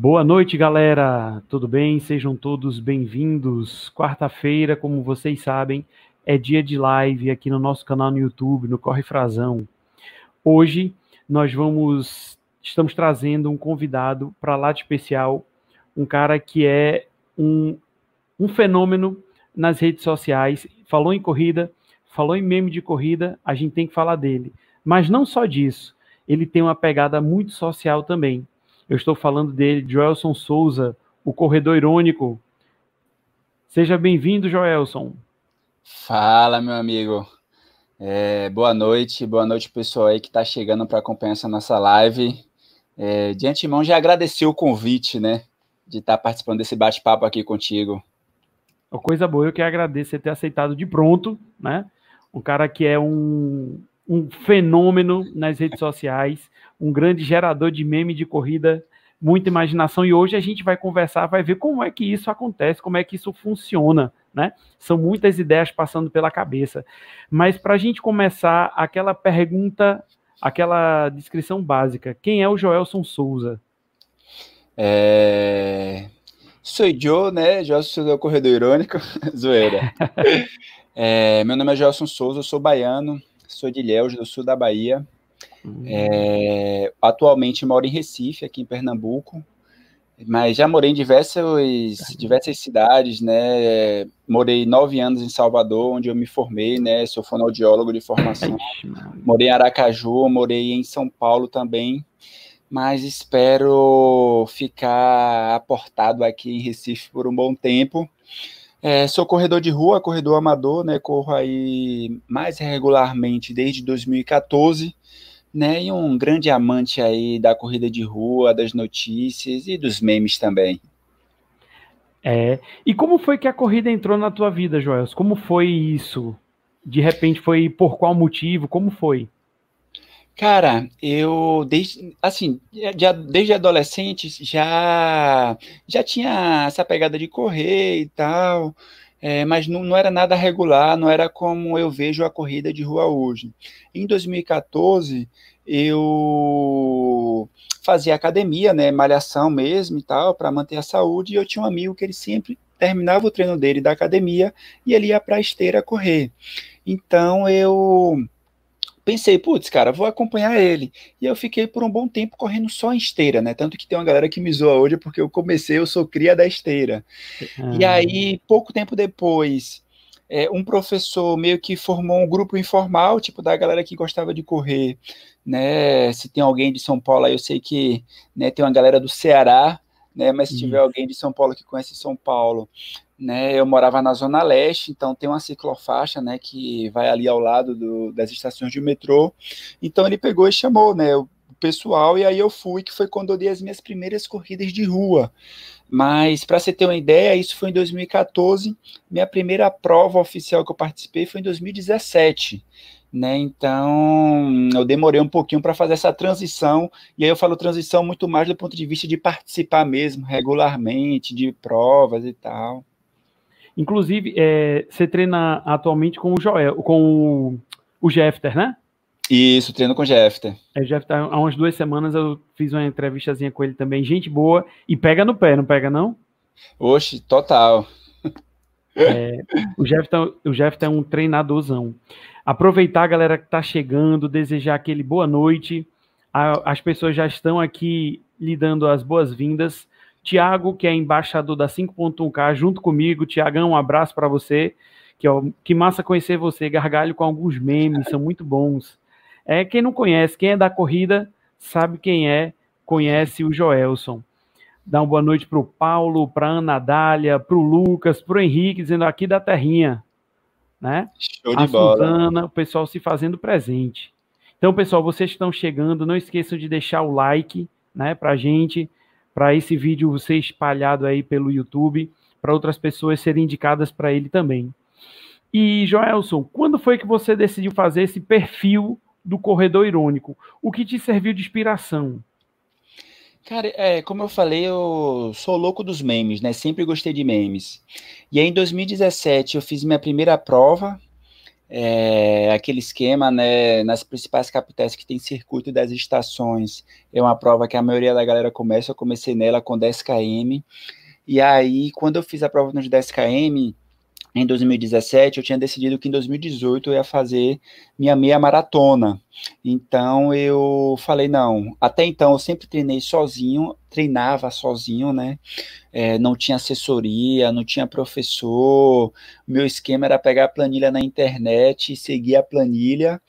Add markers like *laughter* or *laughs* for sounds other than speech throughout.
Boa noite, galera. Tudo bem? Sejam todos bem-vindos. Quarta-feira, como vocês sabem, é dia de live aqui no nosso canal no YouTube, no Corre Frazão. Hoje nós vamos estamos trazendo um convidado para lá de especial, um cara que é um, um fenômeno nas redes sociais. Falou em corrida, falou em meme de corrida, a gente tem que falar dele. Mas não só disso, ele tem uma pegada muito social também. Eu estou falando dele, Joelson Souza, o corredor irônico. Seja bem-vindo, Joelson. Fala, meu amigo. É, boa noite, boa noite, pessoal aí que está chegando para acompanhar essa nossa live. É, de antemão, já agradeci o convite, né, de estar tá participando desse bate-papo aqui contigo. Uma coisa boa, eu que agradeço você ter aceitado de pronto, né? Um cara que é um, um fenômeno nas redes sociais, um grande gerador de meme de corrida, muita imaginação. E hoje a gente vai conversar, vai ver como é que isso acontece, como é que isso funciona, né? São muitas ideias passando pela cabeça. Mas para a gente começar, aquela pergunta, aquela descrição básica: quem é o Joelson Souza? É... Sou Joe, né? Joelson Souza é o corredor irônico. *laughs* Zoeira. *laughs* é, meu nome é Joelson Souza, eu sou baiano, sou de Ilhéus, do sul da Bahia. Uhum. É, atualmente moro em Recife, aqui em Pernambuco, mas já morei em diversas, diversas cidades, né? Morei nove anos em Salvador, onde eu me formei, né? Sou fonoaudiólogo de formação. Morei em Aracaju, morei em São Paulo também, mas espero ficar aportado aqui em Recife por um bom tempo. É, sou corredor de rua, corredor amador, né? Corro aí mais regularmente desde 2014 né? E um grande amante aí da corrida de rua, das notícias e dos memes também. É. E como foi que a corrida entrou na tua vida, Joel? Como foi isso? De repente foi por qual motivo? Como foi? Cara, eu desde assim, já, desde adolescente já já tinha essa pegada de correr e tal é, mas não, não, era nada regular, não era como eu vejo a corrida de rua hoje. Em 2014, eu fazia academia, né, malhação mesmo e tal, para manter a saúde, e eu tinha um amigo que ele sempre terminava o treino dele da academia e ele ia para a esteira correr. Então eu pensei, putz, cara, vou acompanhar ele. E eu fiquei por um bom tempo correndo só em esteira, né? Tanto que tem uma galera que me zoa hoje porque eu comecei, eu sou cria da esteira. Ah. E aí, pouco tempo depois, é, um professor meio que formou um grupo informal, tipo, da galera que gostava de correr, né? Se tem alguém de São Paulo aí, eu sei que né, tem uma galera do Ceará, né? Mas se tiver alguém de São Paulo que conhece São Paulo, né, eu morava na Zona Leste, então tem uma ciclofaixa, né, que vai ali ao lado do, das estações de metrô. Então ele pegou e chamou, né, o pessoal, e aí eu fui, que foi quando eu dei as minhas primeiras corridas de rua. Mas, para você ter uma ideia, isso foi em 2014. Minha primeira prova oficial que eu participei foi em 2017 né? Então, eu demorei um pouquinho para fazer essa transição, e aí eu falo transição muito mais do ponto de vista de participar mesmo regularmente de provas e tal. Inclusive, é, você treina atualmente com o Joel, com o, o Jefter, né? Isso, treino com o Jefter. É, Jefter, há umas duas semanas eu fiz uma entrevistazinha com ele também, gente boa, e pega no pé, não pega não? Oxe, total. É, o Jefter, o Jefter é um treinadorzão. Aproveitar a galera que está chegando, desejar aquele boa noite. A, as pessoas já estão aqui lhe dando as boas-vindas. Tiago, que é embaixador da 5.1K, junto comigo. Tiagão, um abraço para você. Que, ó, que massa conhecer você. Gargalho com alguns memes, são muito bons. É quem não conhece, quem é da corrida, sabe quem é, conhece o Joelson. Dá uma boa noite para o Paulo, para Ana Dália, para o Lucas, para o Henrique, dizendo aqui da terrinha. Né? Show de a bola. Suzana, o pessoal se fazendo presente. Então, pessoal, vocês que estão chegando, não esqueçam de deixar o like né, para a gente para esse vídeo ser espalhado aí pelo YouTube, para outras pessoas serem indicadas para ele também. E, Joelson, quando foi que você decidiu fazer esse perfil do corredor irônico? O que te serviu de inspiração? Cara, é, como eu falei, eu sou louco dos memes, né? Sempre gostei de memes. E aí, em 2017, eu fiz minha primeira prova, é, aquele esquema, né, nas principais capitais que tem circuito das estações, é uma prova que a maioria da galera começa, eu comecei nela com 10 km, e aí, quando eu fiz a prova nos 10 km, em 2017, eu tinha decidido que em 2018 eu ia fazer minha meia maratona. Então eu falei, não, até então eu sempre treinei sozinho, treinava sozinho, né? É, não tinha assessoria, não tinha professor. Meu esquema era pegar a planilha na internet e seguir a planilha.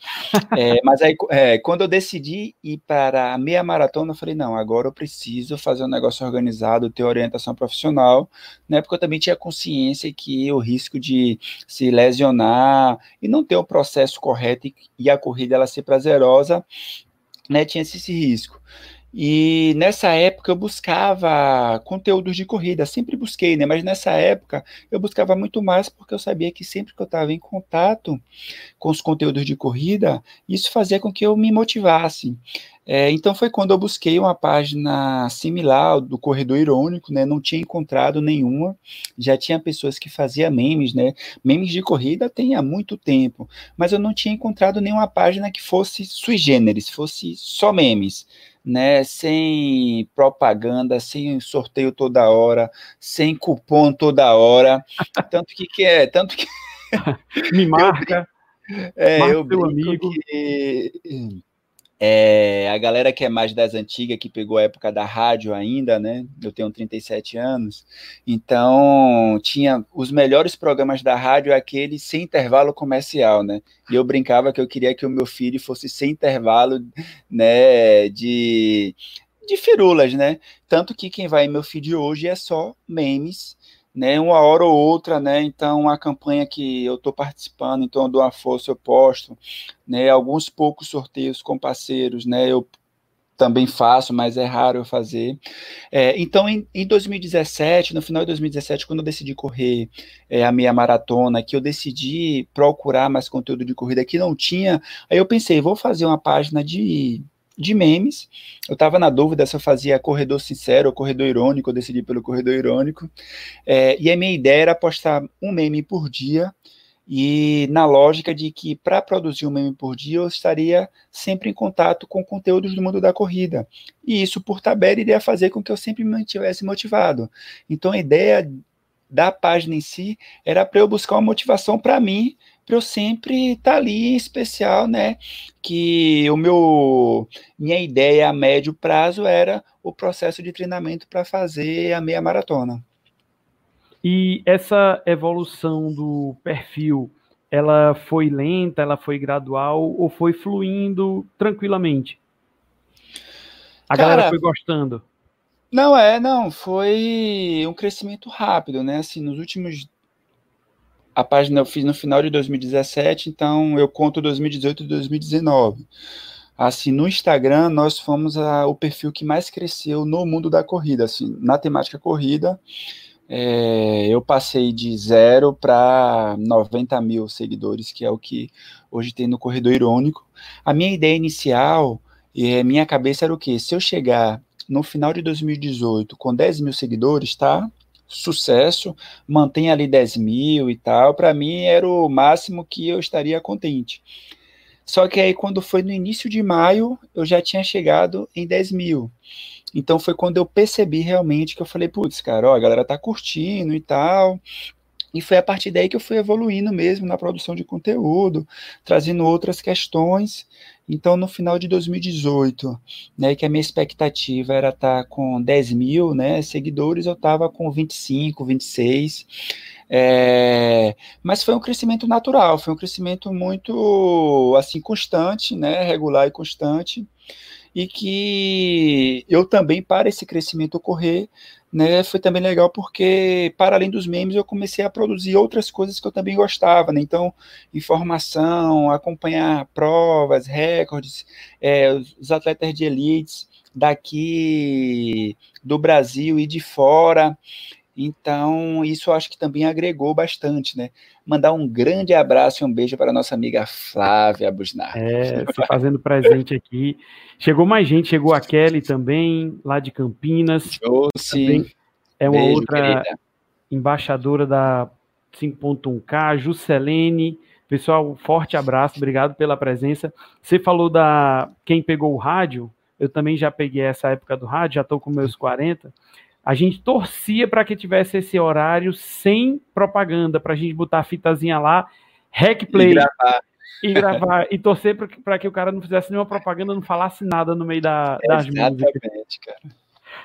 É, *laughs* mas aí, é, quando eu decidi ir para a meia maratona, eu falei, não, agora eu preciso fazer um negócio organizado, ter orientação profissional, né? Porque eu também tinha consciência que o risco de se lesionar e não ter o processo correto e, e a corrida ela ser prazerosa, né? Tinha esse, esse risco. E nessa época eu buscava conteúdos de corrida, sempre busquei, né? Mas nessa época eu buscava muito mais porque eu sabia que sempre que eu estava em contato com os conteúdos de corrida, isso fazia com que eu me motivasse. É, então foi quando eu busquei uma página similar do Corredor Irônico, né? Não tinha encontrado nenhuma. Já tinha pessoas que faziam memes, né? Memes de corrida tem há muito tempo, mas eu não tinha encontrado nenhuma página que fosse sui generis, fosse só memes né, sem propaganda, sem sorteio toda hora, sem cupom toda hora, tanto que, que é, tanto que *laughs* me *laughs* marca, é, marca eu amigo. que é, a galera que é mais das antigas, que pegou a época da rádio ainda, né? Eu tenho 37 anos, então tinha os melhores programas da rádio, aqueles sem intervalo comercial, né? E eu brincava que eu queria que o meu filho fosse sem intervalo, né? De, de firulas, né? Tanto que quem vai em meu feed hoje é só memes né, uma hora ou outra, né, então a campanha que eu estou participando, então eu dou uma força, eu posto, né, alguns poucos sorteios com parceiros, né, eu também faço, mas é raro eu fazer. É, então, em, em, 2017, no final de 2017, quando eu decidi correr é, a meia maratona, que eu decidi procurar mais conteúdo de corrida que não tinha, aí eu pensei, vou fazer uma página de de memes. Eu estava na dúvida se eu fazia corredor sincero ou corredor irônico, eu decidi pelo corredor irônico. É, e a minha ideia era postar um meme por dia, e na lógica de que para produzir um meme por dia eu estaria sempre em contato com conteúdos do mundo da corrida. E isso, por tabela, iria fazer com que eu sempre me mantivesse motivado. Então a ideia da página em si era para eu buscar uma motivação para mim para eu sempre estar tá ali em especial, né? Que o meu minha ideia a médio prazo era o processo de treinamento para fazer a meia maratona. E essa evolução do perfil, ela foi lenta, ela foi gradual ou foi fluindo tranquilamente? A Cara, galera foi gostando? Não é, não, foi um crescimento rápido, né? Assim, nos últimos a página eu fiz no final de 2017, então eu conto 2018 e 2019. Assim, no Instagram, nós fomos a, o perfil que mais cresceu no mundo da corrida, assim, na temática corrida. É, eu passei de zero para 90 mil seguidores, que é o que hoje tem no Corredor Irônico. A minha ideia inicial, e minha cabeça era o quê? Se eu chegar no final de 2018 com 10 mil seguidores, tá? Sucesso, mantém ali 10 mil e tal, para mim era o máximo que eu estaria contente. Só que aí, quando foi no início de maio, eu já tinha chegado em 10 mil. Então foi quando eu percebi realmente que eu falei, putz, cara, ó, a galera tá curtindo e tal. E foi a partir daí que eu fui evoluindo mesmo na produção de conteúdo, trazendo outras questões. Então, no final de 2018, né, que a minha expectativa era estar tá com 10 mil né, seguidores, eu estava com 25, 26. É, mas foi um crescimento natural, foi um crescimento muito assim constante, né, regular e constante, e que eu também para esse crescimento ocorrer, né, foi também legal porque, para além dos memes, eu comecei a produzir outras coisas que eu também gostava, né? Então, informação, acompanhar provas, recordes, é, os atletas de elites daqui do Brasil e de fora. Então, isso eu acho que também agregou bastante, né? Mandar um grande abraço e um beijo para a nossa amiga Flávia Busnar. É, se fazendo presente aqui. Chegou mais gente, chegou a Kelly também, lá de Campinas. Josi. É uma beijo, outra querida. embaixadora da 5.1K, Juscelene, Pessoal, forte abraço, obrigado pela presença. Você falou da quem pegou o rádio, eu também já peguei essa época do rádio, já estou com meus 40. A gente torcia para que tivesse esse horário sem propaganda, para a gente botar a fitazinha lá, rec play. E gravar. E, gravar, e torcer para que o cara não fizesse nenhuma propaganda, não falasse nada no meio da, das Exatamente, músicas. Cara.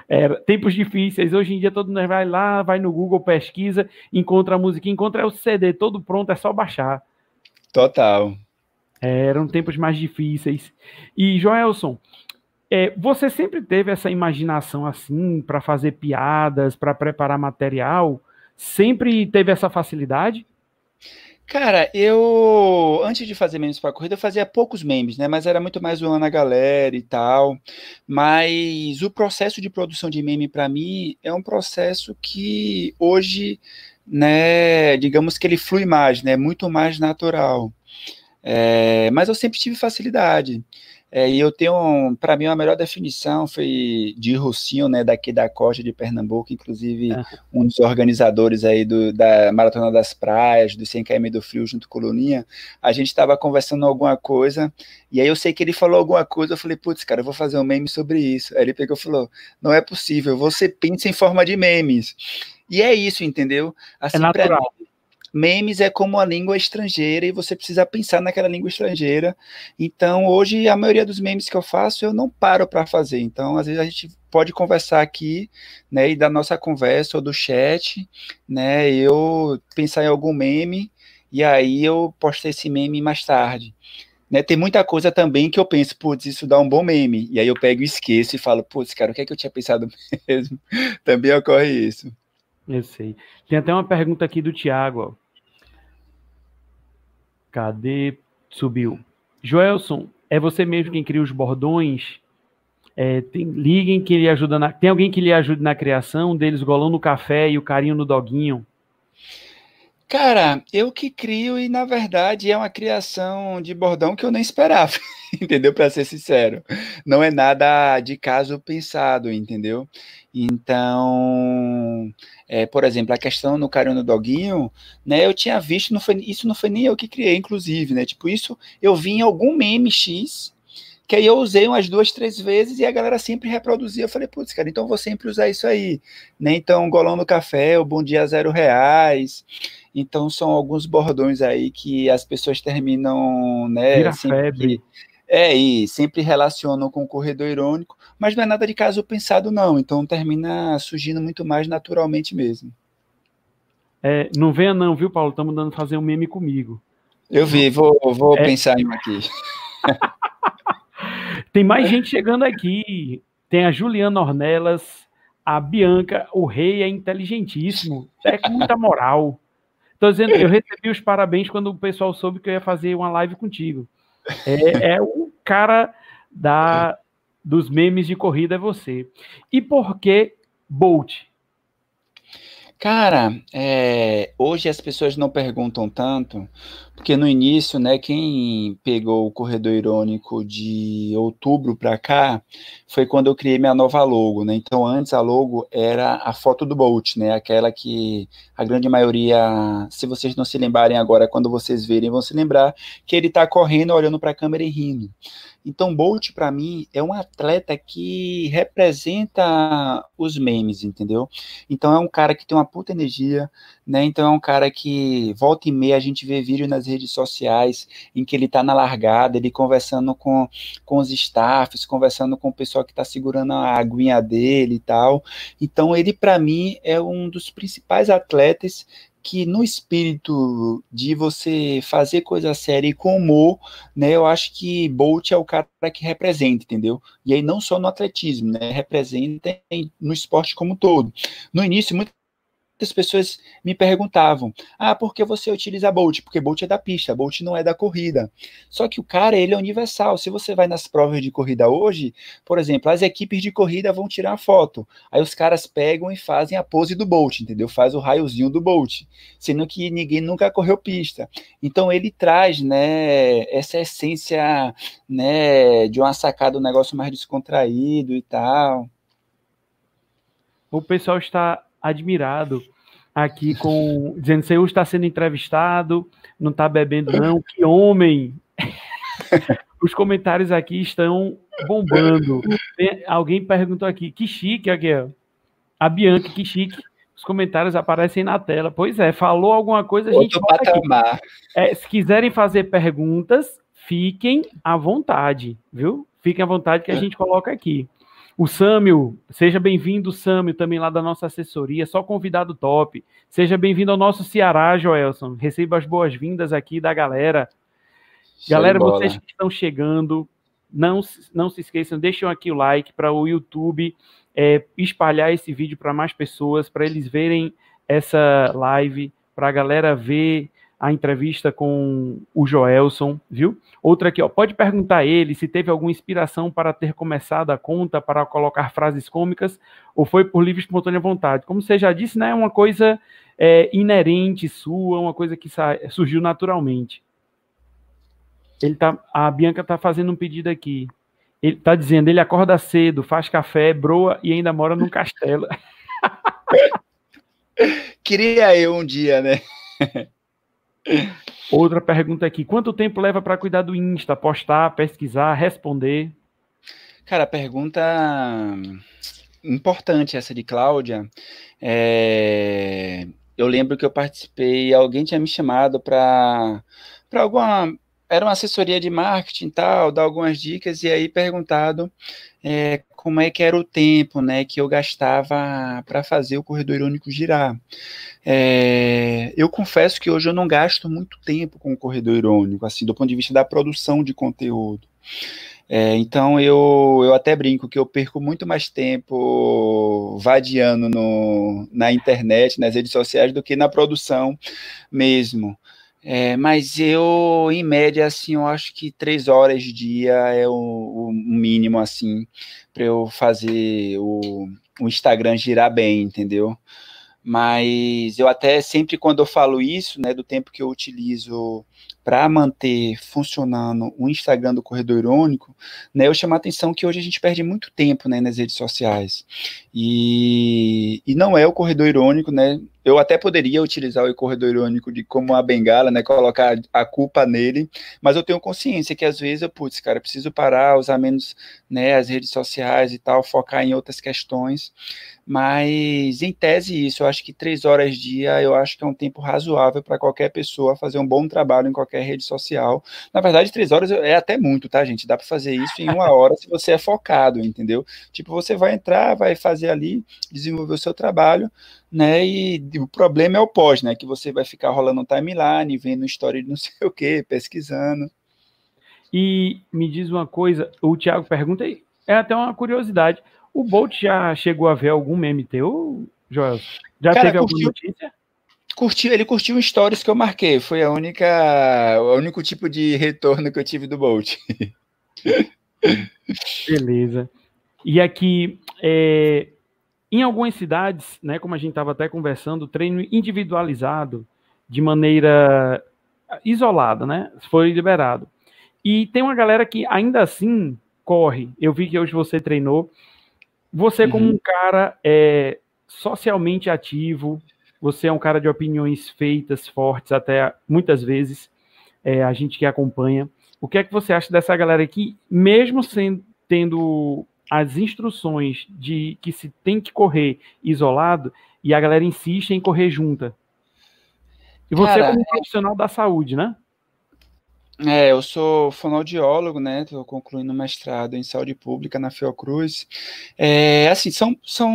Era, tempos difíceis. Hoje em dia todo mundo vai lá, vai no Google, pesquisa, encontra a música, encontra o CD todo pronto, é só baixar. Total. É, eram tempos mais difíceis. E, Joelson, é, você sempre teve essa imaginação assim para fazer piadas, para preparar material? Sempre teve essa facilidade? Cara, eu antes de fazer memes para corrida, eu fazia poucos memes, né? Mas era muito mais zoando a galera e tal. Mas o processo de produção de meme para mim é um processo que hoje né, digamos que ele flui mais, né, muito mais natural. É, mas eu sempre tive facilidade. É, e eu tenho, para mim, a melhor definição foi de Rocinho, né, daqui da costa de Pernambuco, inclusive é. um dos organizadores aí do, da Maratona das Praias, do 100 km do Frio, junto com o Luninha, a gente estava conversando alguma coisa, e aí eu sei que ele falou alguma coisa, eu falei, putz, cara, eu vou fazer um meme sobre isso. Aí ele pegou e falou, não é possível, você pensa em forma de memes. E é isso, entendeu? Assim, é natural. Memes é como a língua estrangeira e você precisa pensar naquela língua estrangeira. Então, hoje, a maioria dos memes que eu faço, eu não paro para fazer. Então, às vezes, a gente pode conversar aqui, né, e da nossa conversa ou do chat, né, eu pensar em algum meme e aí eu postei esse meme mais tarde. Né, tem muita coisa também que eu penso, putz, isso dá um bom meme. E aí eu pego e esqueço e falo, putz, cara, o que é que eu tinha pensado *laughs* mesmo? também ocorre isso. Eu sei. Tem até uma pergunta aqui do Tiago. Cadê? Subiu. Joelson, é você mesmo quem cria os bordões? É, tem, liguem que ele ajuda na, Tem alguém que lhe ajude na criação deles, o golão no café e o carinho no doguinho? Cara, eu que crio e na verdade é uma criação de bordão que eu nem esperava, *laughs* entendeu? Para ser sincero, não é nada de caso pensado, entendeu? Então, é, por exemplo, a questão no carinho no doguinho, né? Eu tinha visto, não foi, isso não foi nem eu que criei, inclusive, né? Tipo, isso eu vi em algum meme X que aí eu usei umas duas, três vezes e a galera sempre reproduzia. Eu falei, putz, cara, então vou sempre usar isso aí. Né? Então, golão no café, o bom dia zero reais. Então, são alguns bordões aí que as pessoas terminam, né? Vira febre. É, e sempre relacionam com o corredor irônico, mas não é nada de caso pensado, não. Então termina surgindo muito mais naturalmente mesmo. É, não venha não, viu, Paulo? Estamos dando fazer um meme comigo. Eu vi, vou, vou é... pensar em um aqui. *laughs* Tem mais gente chegando aqui. Tem a Juliana Ornelas, a Bianca, o rei é inteligentíssimo, é com muita moral. Tô dizendo, eu recebi os parabéns quando o pessoal soube que eu ia fazer uma live contigo. É, é o cara da, dos memes de corrida, é você. E por que Bolt? Cara, é, hoje as pessoas não perguntam tanto, porque no início, né, quem pegou o corredor irônico de outubro para cá foi quando eu criei minha nova logo, né? Então antes a logo era a foto do Bolt, né? Aquela que a grande maioria, se vocês não se lembrarem agora, quando vocês verem, vão se lembrar que ele está correndo, olhando para a câmera e rindo. Então, Bolt, para mim, é um atleta que representa os memes, entendeu? Então, é um cara que tem uma puta energia, né? Então, é um cara que volta e meia a gente vê vídeo nas redes sociais em que ele tá na largada, ele conversando com, com os staffs, conversando com o pessoal que tá segurando a aguinha dele e tal. Então, ele, para mim, é um dos principais atletas que no espírito de você fazer coisa séria e com humor, né, eu acho que Bolt é o cara que representa, entendeu? E aí não só no atletismo, né, representa no esporte como um todo. No início, muito muitas pessoas me perguntavam: ah, por que você utiliza Bolt? Porque Bolt é da pista, Bolt não é da corrida. Só que o cara, ele é universal. Se você vai nas provas de corrida hoje, por exemplo, as equipes de corrida vão tirar a foto. Aí os caras pegam e fazem a pose do Bolt, entendeu? Faz o raiozinho do Bolt, sendo que ninguém nunca correu pista. Então ele traz, né, essa essência, né, de uma sacada, um negócio mais descontraído e tal. O pessoal está admirado aqui com dizendo que Seus está sendo entrevistado, não está bebendo não, que homem. *laughs* Os comentários aqui estão bombando. Tem, alguém perguntou aqui, que chique aqui, ó. A Bianca, que chique. Os comentários aparecem na tela. Pois é, falou alguma coisa, a gente Outro patamar. É, se quiserem fazer perguntas, fiquem à vontade, viu? Fiquem à vontade que a gente coloca aqui. O Sâmio, seja bem-vindo, Sâmio, também lá da nossa assessoria, só convidado top. Seja bem-vindo ao nosso Ceará, Joelson. Receba as boas-vindas aqui da galera. galera, vocês que estão chegando, não, não se esqueçam, deixem aqui o like para o YouTube é, espalhar esse vídeo para mais pessoas, para eles verem essa live, para a galera ver a entrevista com o Joelson, viu? Outra aqui, ó, pode perguntar a ele se teve alguma inspiração para ter começado a conta para colocar frases cômicas ou foi por livre espontânea vontade. Como você já disse, né, é uma coisa é, inerente sua, uma coisa que surgiu naturalmente. Ele tá, a Bianca está fazendo um pedido aqui. Ele está dizendo, ele acorda cedo, faz café, broa e ainda mora num castelo. *laughs* Queria eu um dia, né? *laughs* Outra pergunta aqui: quanto tempo leva para cuidar do Insta? Postar, pesquisar, responder? Cara, pergunta importante essa de Cláudia. É... Eu lembro que eu participei, alguém tinha me chamado para alguma. Era uma assessoria de marketing tal, dar algumas dicas, e aí perguntado é, como é que era o tempo né, que eu gastava para fazer o corredor irônico girar. É, eu confesso que hoje eu não gasto muito tempo com o corredor irônico, assim, do ponto de vista da produção de conteúdo. É, então eu, eu até brinco que eu perco muito mais tempo vadiando no, na internet, nas redes sociais, do que na produção mesmo. É, mas eu, em média, assim, eu acho que três horas de dia é o, o mínimo, assim, para eu fazer o, o Instagram girar bem, entendeu? Mas eu até sempre quando eu falo isso, né, do tempo que eu utilizo para manter funcionando o Instagram do Corredor Irônico, né, eu chamo a atenção que hoje a gente perde muito tempo, né, nas redes sociais. E, e não é o Corredor Irônico, né, eu até poderia utilizar o corredor irônico de como uma bengala, né, colocar a culpa nele, mas eu tenho consciência que às vezes eu, putz, cara, preciso parar, usar menos, né, as redes sociais e tal, focar em outras questões, mas em tese isso, eu acho que três horas dia, eu acho que é um tempo razoável para qualquer pessoa fazer um bom trabalho em qualquer rede social. Na verdade, três horas é até muito, tá, gente? Dá para fazer isso em uma hora se você é focado, entendeu? Tipo, você vai entrar, vai fazer ali, desenvolver o seu trabalho, né? E o problema é o pós, né? Que você vai ficar rolando um timeline, vendo história de não *laughs* sei o que, pesquisando. E me diz uma coisa, o Thiago pergunta, é até uma curiosidade. O Bolt já chegou a ver algum meme teu, Joel? Já Cara, teve curtiu, alguma notícia? Curtiu, ele curtiu stories que eu marquei. Foi a única, o único tipo de retorno que eu tive do Bolt. *laughs* Beleza. E aqui, é, em algumas cidades, né, como a gente estava até conversando, treino individualizado, de maneira isolada, né, foi liberado. E tem uma galera que ainda assim corre. Eu vi que hoje você treinou. Você, como uhum. um cara é, socialmente ativo, você é um cara de opiniões feitas, fortes, até muitas vezes, é, a gente que acompanha. O que é que você acha dessa galera aqui, mesmo sendo, tendo as instruções de que se tem que correr isolado e a galera insiste em correr junta. E você Cara, como profissional da saúde, né? É, eu sou fonoaudiólogo, né? Estou concluindo mestrado em saúde pública na Fiocruz. É, assim, são, são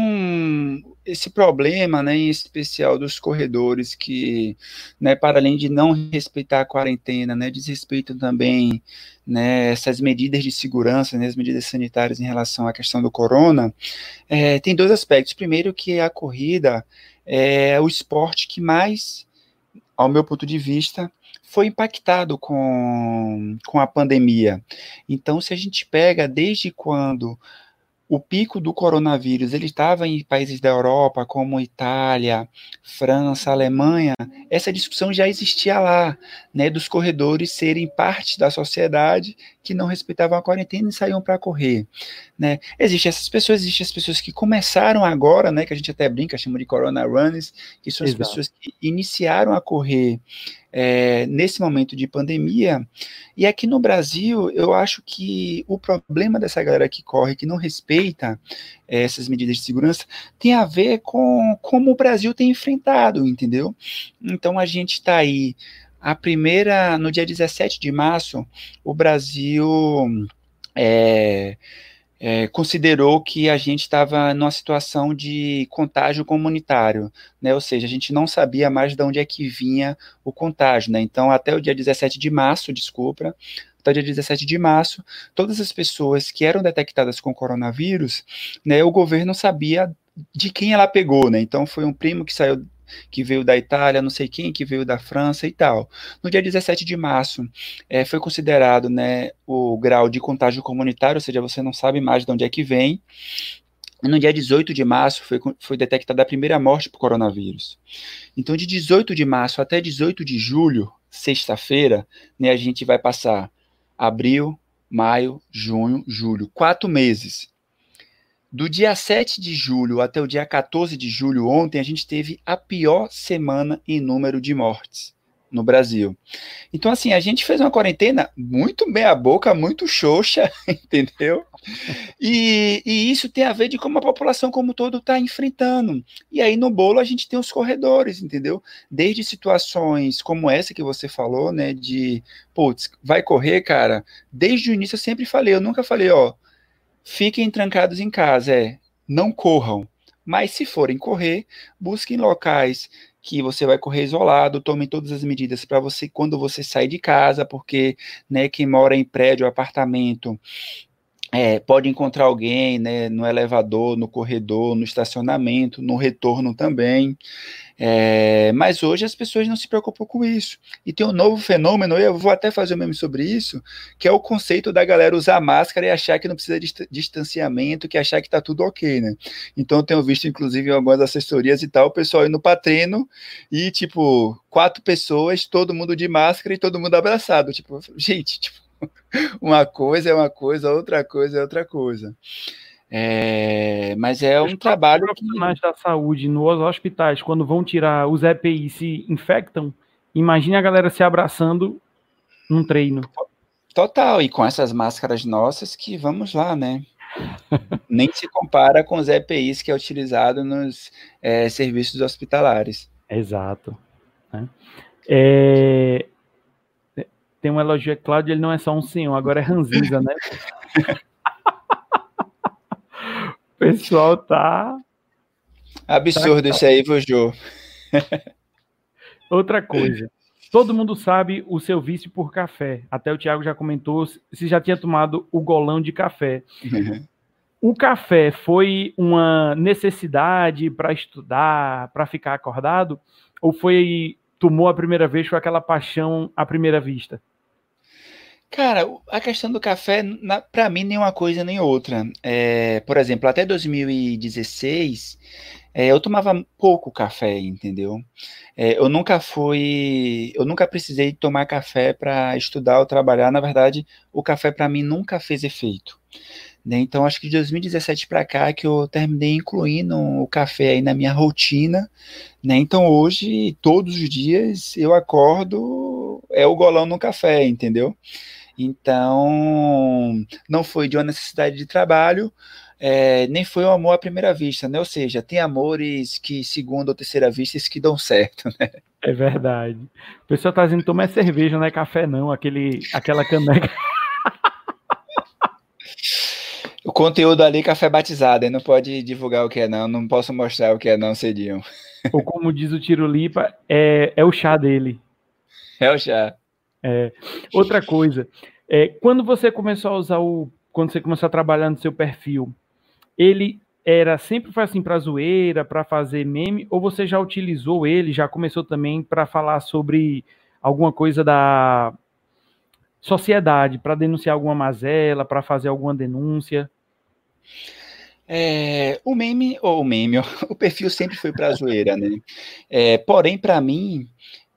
esse problema, né, em especial dos corredores que, né, para além de não respeitar a quarentena, né, desrespeitam também, né, essas medidas de segurança, né, as medidas sanitárias em relação à questão do corona. É, tem dois aspectos. Primeiro, que a corrida é o esporte que mais, ao meu ponto de vista, foi impactado com, com a pandemia. Então, se a gente pega desde quando o pico do coronavírus ele estava em países da Europa, como Itália, França, Alemanha, essa discussão já existia lá, né, dos corredores serem parte da sociedade que não respeitavam a quarentena e saíam para correr, né? Existem essas pessoas, existem as pessoas que começaram agora, né, que a gente até brinca, chama de corona runners, que são as Exato. pessoas que iniciaram a correr é, nesse momento de pandemia. E aqui no Brasil, eu acho que o problema dessa galera que corre, que não respeita é, essas medidas de segurança, tem a ver com como o Brasil tem enfrentado, entendeu? Então a gente está aí a primeira, no dia 17 de março, o Brasil é, é, considerou que a gente estava numa situação de contágio comunitário, né? Ou seja, a gente não sabia mais de onde é que vinha o contágio, né? Então, até o dia 17 de março, desculpa, até o dia 17 de março, todas as pessoas que eram detectadas com coronavírus, né, o governo sabia de quem ela pegou, né? Então foi um primo que saiu que veio da Itália, não sei quem que veio da França e tal. No dia 17 de março, é, foi considerado né, o grau de contágio comunitário, ou seja, você não sabe mais de onde é que vem. No dia 18 de março foi, foi detectada a primeira morte por coronavírus. Então, de 18 de março até 18 de julho, sexta-feira, né, a gente vai passar abril, maio, junho, julho, quatro meses. Do dia 7 de julho até o dia 14 de julho, ontem, a gente teve a pior semana em número de mortes no Brasil. Então, assim, a gente fez uma quarentena muito meia boca, muito xoxa, *laughs* entendeu? E, e, isso tem a ver de como a população como todo está enfrentando. E aí no bolo a gente tem os corredores, entendeu? Desde situações como essa que você falou, né, de, putz, vai correr, cara. Desde o início eu sempre falei, eu nunca falei, ó, Fiquem trancados em casa, é, não corram. Mas se forem correr, busquem locais que você vai correr isolado, tomem todas as medidas para você quando você sair de casa, porque né, quem mora em prédio, apartamento, é, pode encontrar alguém né, no elevador, no corredor, no estacionamento, no retorno também. É, mas hoje as pessoas não se preocupam com isso. E tem um novo fenômeno, eu vou até fazer um meme sobre isso, que é o conceito da galera usar máscara e achar que não precisa de distanciamento, que achar que está tudo ok, né? Então eu tenho visto, inclusive, algumas assessorias e tal, o pessoal indo para treino e, tipo, quatro pessoas, todo mundo de máscara e todo mundo abraçado. Tipo, *laughs* gente, tipo, *laughs* uma coisa é uma coisa, outra coisa é outra coisa. É, mas é um trabalho que... profissionais da saúde nos hospitais, quando vão tirar os EPI se infectam, imagine a galera se abraçando num treino. Total, e com essas máscaras nossas que vamos lá, né? *laughs* Nem se compara com os EPIs que é utilizado nos é, serviços hospitalares. Exato. Né? É... Tem um elogio, é Cláudio, ele não é só um senhor, agora é ranzinza, né? *laughs* pessoal tá. Absurdo tá... isso aí, Vojô. *laughs* Outra coisa. Todo mundo sabe o seu vício por café. Até o Thiago já comentou se já tinha tomado o golão de café. Uhum. O café foi uma necessidade para estudar, para ficar acordado? Ou foi tomou a primeira vez com aquela paixão à primeira vista? Cara, a questão do café, para mim, nem uma coisa nem outra. É, por exemplo, até 2016, é, eu tomava pouco café, entendeu? É, eu nunca fui, eu nunca precisei tomar café para estudar ou trabalhar. Na verdade, o café para mim nunca fez efeito. Né? Então, acho que de 2017 para cá que eu terminei incluindo o café aí na minha rotina. Né? Então, hoje, todos os dias, eu acordo, é o golão no café, entendeu? Então, não foi de uma necessidade de trabalho, é, nem foi um amor à primeira vista, né? Ou seja, tem amores que, segunda ou terceira vista, que dão certo, né? É verdade. O pessoal tá dizendo, toma é cerveja, não é café não, aquele, aquela caneca. *laughs* o conteúdo ali, café batizado, não pode divulgar o que é não, não posso mostrar o que é não, cediam. Ou como diz o Tiro Lipa, é, é o chá dele. É o chá. É, outra coisa, é, quando você começou a usar o. Quando você começou a trabalhar no seu perfil, ele era sempre foi assim para zoeira, para fazer meme, ou você já utilizou ele, já começou também para falar sobre alguma coisa da sociedade, para denunciar alguma mazela, para fazer alguma denúncia? É, o meme, ou o meme, *laughs* o perfil sempre foi para zoeira, né? É, porém, para mim,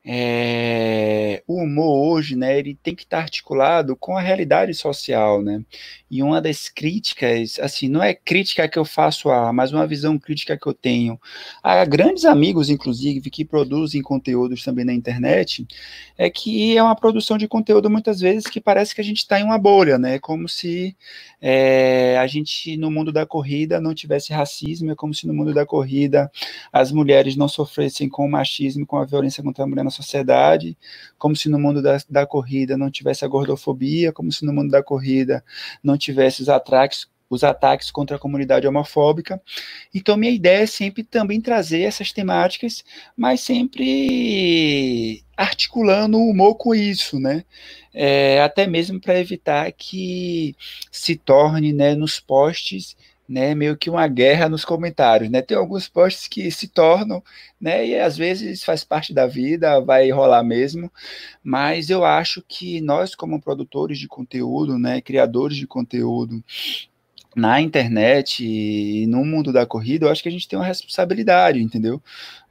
é, o humor hoje, né, ele tem que estar articulado com a realidade social, né? E uma das críticas, assim, não é crítica que eu faço a, mas uma visão crítica que eu tenho a grandes amigos, inclusive, que produzem conteúdos também na internet, é que é uma produção de conteúdo muitas vezes que parece que a gente está em uma bolha, né? Como se é, a gente no mundo da corrida não tivesse racismo, é como se no mundo da corrida as mulheres não sofressem com o machismo, com a violência contra a mulher sociedade, como se no mundo da, da corrida não tivesse a gordofobia, como se no mundo da corrida não tivesse os ataques, os ataques contra a comunidade homofóbica. Então, minha ideia é sempre também trazer essas temáticas, mas sempre articulando o humor com isso, né? É, até mesmo para evitar que se torne, né, nos posts né, meio que uma guerra nos comentários, né? Tem alguns posts que se tornam, né, e às vezes faz parte da vida, vai rolar mesmo, mas eu acho que nós como produtores de conteúdo, né, criadores de conteúdo, na internet e no mundo da corrida, eu acho que a gente tem uma responsabilidade, entendeu?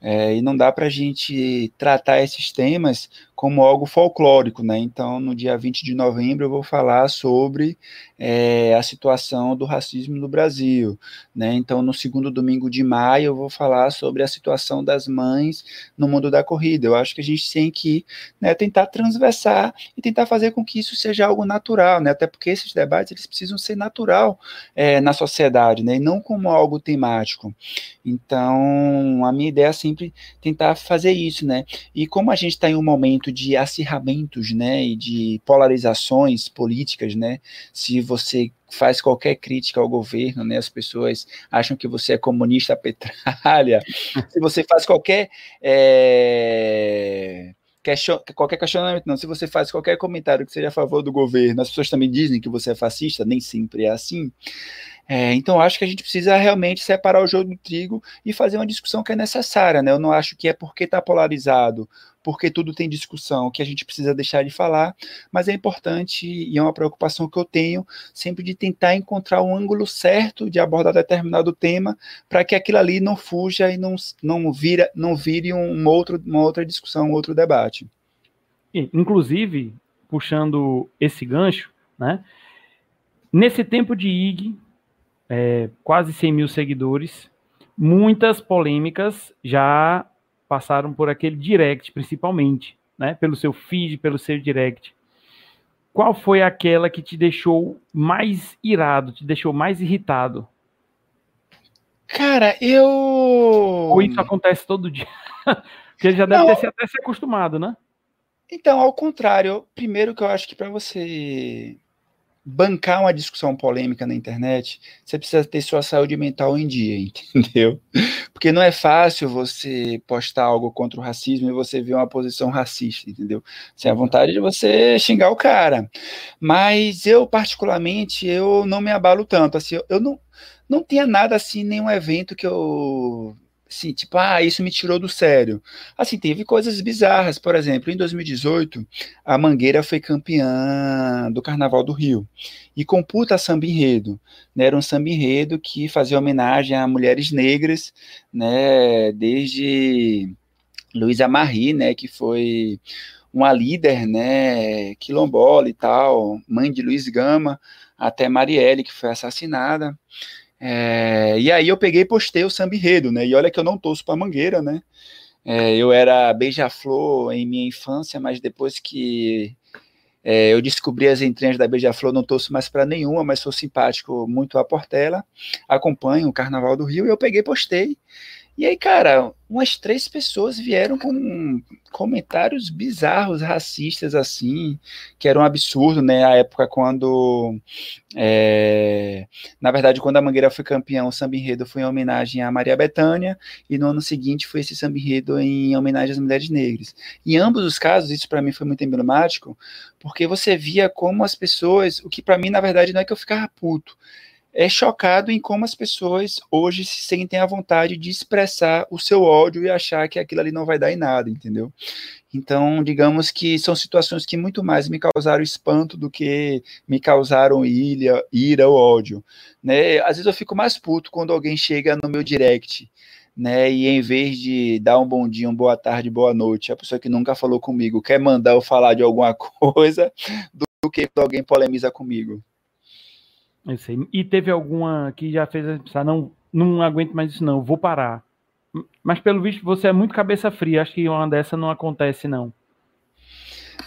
É, e não dá para a gente tratar esses temas como algo folclórico, né? Então, no dia 20 de novembro, eu vou falar sobre é, a situação do racismo no Brasil, né? Então, no segundo domingo de maio, eu vou falar sobre a situação das mães no mundo da corrida. Eu acho que a gente tem que né, tentar transversar e tentar fazer com que isso seja algo natural, né? Até porque esses debates eles precisam ser natural é, na sociedade, né? E não como algo temático. Então, a minha ideia é sempre tentar fazer isso, né? E como a gente está em um momento de acirramentos, né, e de polarizações políticas, né? Se você faz qualquer crítica ao governo, né? As pessoas acham que você é comunista *laughs* petralha. Se você faz qualquer é, question, qualquer questionamento, não. Se você faz qualquer comentário que seja a favor do governo, as pessoas também dizem que você é fascista. Nem sempre é assim. É, então, acho que a gente precisa realmente separar o jogo do trigo e fazer uma discussão que é necessária. Né? Eu não acho que é porque está polarizado, porque tudo tem discussão, que a gente precisa deixar de falar, mas é importante e é uma preocupação que eu tenho sempre de tentar encontrar um ângulo certo de abordar determinado tema para que aquilo ali não fuja e não, não, vira, não vire um outro, uma outra discussão, um outro debate. Inclusive, puxando esse gancho, né? Nesse tempo de IG, é, quase 100 mil seguidores, muitas polêmicas já passaram por aquele direct, principalmente, né? Pelo seu feed, pelo seu direct. Qual foi aquela que te deixou mais irado, te deixou mais irritado? Cara, eu. Ou isso acontece todo dia? *laughs* Porque já deve Não. ter até se acostumado, né? Então, ao contrário, primeiro que eu acho que para você bancar uma discussão polêmica na internet, você precisa ter sua saúde mental em dia, *laughs* entendeu? Porque não é fácil você postar algo contra o racismo e você ver uma posição racista, entendeu? Você a vontade de você xingar o cara. Mas eu, particularmente, eu não me abalo tanto. Assim, eu não, não tinha nada assim, nenhum evento que eu Assim, tipo, ah, isso me tirou do sério. Assim, teve coisas bizarras. Por exemplo, em 2018, a Mangueira foi campeã do Carnaval do Rio. E com puta samba enredo. Né? Era um samba enredo que fazia homenagem a mulheres negras, né? Desde Luísa Marie, né? Que foi uma líder, né? Quilombola e tal, mãe de Luiz Gama, até Marielle, que foi assassinada. É, e aí eu peguei e postei o samba enredo, né? E olha que eu não torço para Mangueira, né? É, eu era beija-flor em minha infância, mas depois que é, eu descobri as entranhas da Beija-Flor, não torço mais para nenhuma, mas sou simpático muito à Portela, acompanho o Carnaval do Rio, e eu peguei postei. E aí, cara, umas três pessoas vieram com comentários bizarros, racistas, assim, que era um absurdo, né? A época quando. É, na verdade, quando a Mangueira foi campeão, o samba enredo foi em homenagem a Maria Bethânia, e no ano seguinte foi esse samba enredo em homenagem às mulheres negras. Em ambos os casos, isso para mim foi muito emblemático, porque você via como as pessoas. O que para mim, na verdade, não é que eu ficava puto é chocado em como as pessoas hoje se sentem à vontade de expressar o seu ódio e achar que aquilo ali não vai dar em nada, entendeu? Então, digamos que são situações que muito mais me causaram espanto do que me causaram ira, ira ou ódio. Né? Às vezes eu fico mais puto quando alguém chega no meu direct, né? E em vez de dar um bom dia, uma boa tarde, boa noite, a pessoa que nunca falou comigo quer mandar eu falar de alguma *laughs* coisa, do que alguém polemiza comigo. E teve alguma que já fez pensar, não, não aguento mais isso, não, vou parar. Mas pelo visto você é muito cabeça fria, acho que uma dessa não acontece, não.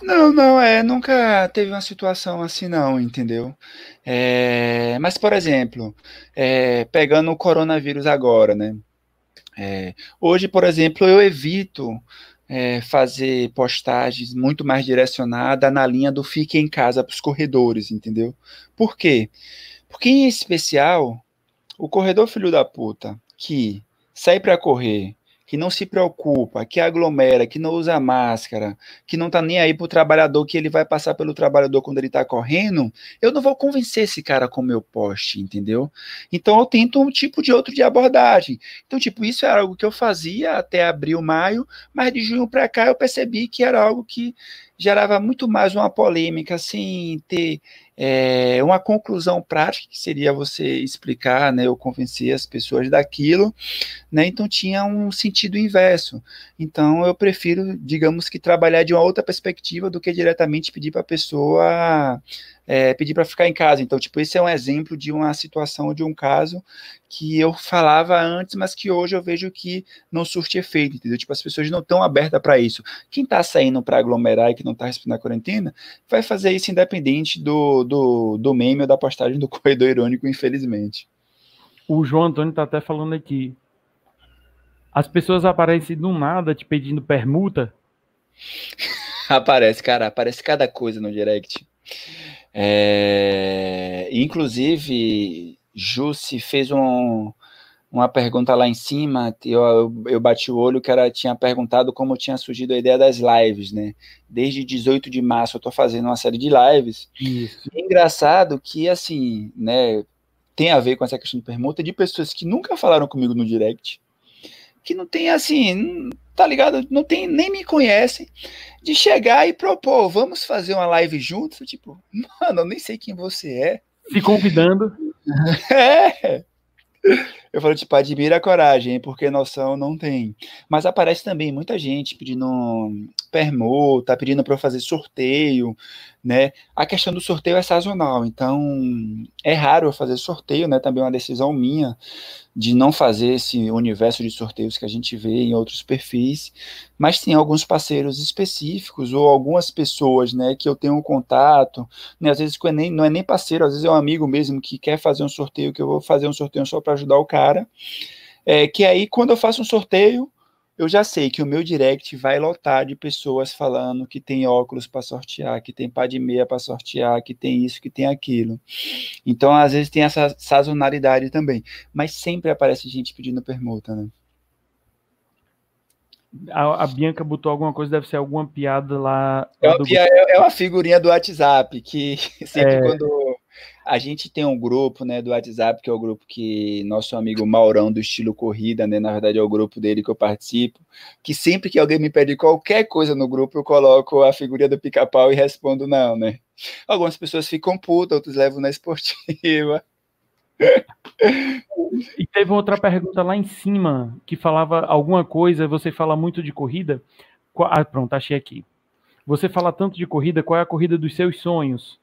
Não, não, é, nunca teve uma situação assim, não, entendeu? É, mas, por exemplo, é, pegando o coronavírus agora, né? É, hoje, por exemplo, eu evito é, fazer postagens muito mais direcionadas na linha do fique em casa para os corredores, entendeu? Por quê? Porque, em especial, o corredor filho da puta que sai para correr, que não se preocupa, que aglomera, que não usa máscara, que não tá nem aí pro trabalhador, que ele vai passar pelo trabalhador quando ele tá correndo, eu não vou convencer esse cara com o meu poste, entendeu? Então eu tento um tipo de outro de abordagem. Então, tipo, isso era algo que eu fazia até abril, maio, mas de junho para cá eu percebi que era algo que gerava muito mais uma polêmica sem ter é, uma conclusão prática, que seria você explicar, né, ou convencer as pessoas daquilo, né, então tinha um sentido inverso. Então eu prefiro, digamos que, trabalhar de uma outra perspectiva do que diretamente pedir para a pessoa é, pedir para ficar em casa. Então, tipo, esse é um exemplo de uma situação, de um caso que eu falava antes, mas que hoje eu vejo que não surte efeito, entendeu? Tipo, as pessoas não estão abertas para isso. Quem está saindo para aglomerar e que não está respeitando a quarentena, vai fazer isso independente do, do, do meme ou da postagem do *laughs* corredor irônico, infelizmente. O João Antônio está até falando aqui. As pessoas aparecem do nada te pedindo permuta. *laughs* aparece, cara, aparece cada coisa no direct. É, inclusive, Jussi fez um, uma pergunta lá em cima, eu, eu, eu, bati o olho que ela tinha perguntado como tinha surgido a ideia das lives, né? Desde 18 de março eu estou fazendo uma série de lives. Isso. É engraçado que, assim, né, tem a ver com essa questão de permuta de pessoas que nunca falaram comigo no direct, que não tem, assim, tá ligado? Não tem, nem me conhecem, de chegar e propor, vamos fazer uma live juntos? Tipo, mano, eu nem sei quem você é. Se convidando. *laughs* é. Eu falo, tipo, admira a coragem, porque noção não tem. Mas aparece também muita gente pedindo permuta, pedindo para eu fazer sorteio, né? A questão do sorteio é sazonal, então é raro eu fazer sorteio, né? Também é uma decisão minha de não fazer esse universo de sorteios que a gente vê em outros perfis, mas tem alguns parceiros específicos ou algumas pessoas, né, que eu tenho um contato, né, às vezes não é nem parceiro, às vezes é um amigo mesmo que quer fazer um sorteio, que eu vou fazer um sorteio só para ajudar o cara, é, que aí quando eu faço um sorteio, eu já sei que o meu direct vai lotar de pessoas falando que tem óculos para sortear, que tem pá de meia para sortear, que tem isso, que tem aquilo. Então, às vezes tem essa sazonalidade também, mas sempre aparece gente pedindo permuta, né? A, a Bianca botou alguma coisa, deve ser alguma piada lá. É uma, do... é uma figurinha do WhatsApp que *laughs* sempre é... quando a gente tem um grupo, né, do WhatsApp, que é o grupo que nosso amigo Maurão do estilo corrida, né, na verdade é o grupo dele que eu participo, que sempre que alguém me pede qualquer coisa no grupo, eu coloco a figurinha do pica-pau e respondo não, né? Algumas pessoas ficam putas, outros levam na esportiva. E teve outra pergunta lá em cima que falava alguma coisa. Você fala muito de corrida. Ah, pronto, achei aqui. Você fala tanto de corrida. Qual é a corrida dos seus sonhos?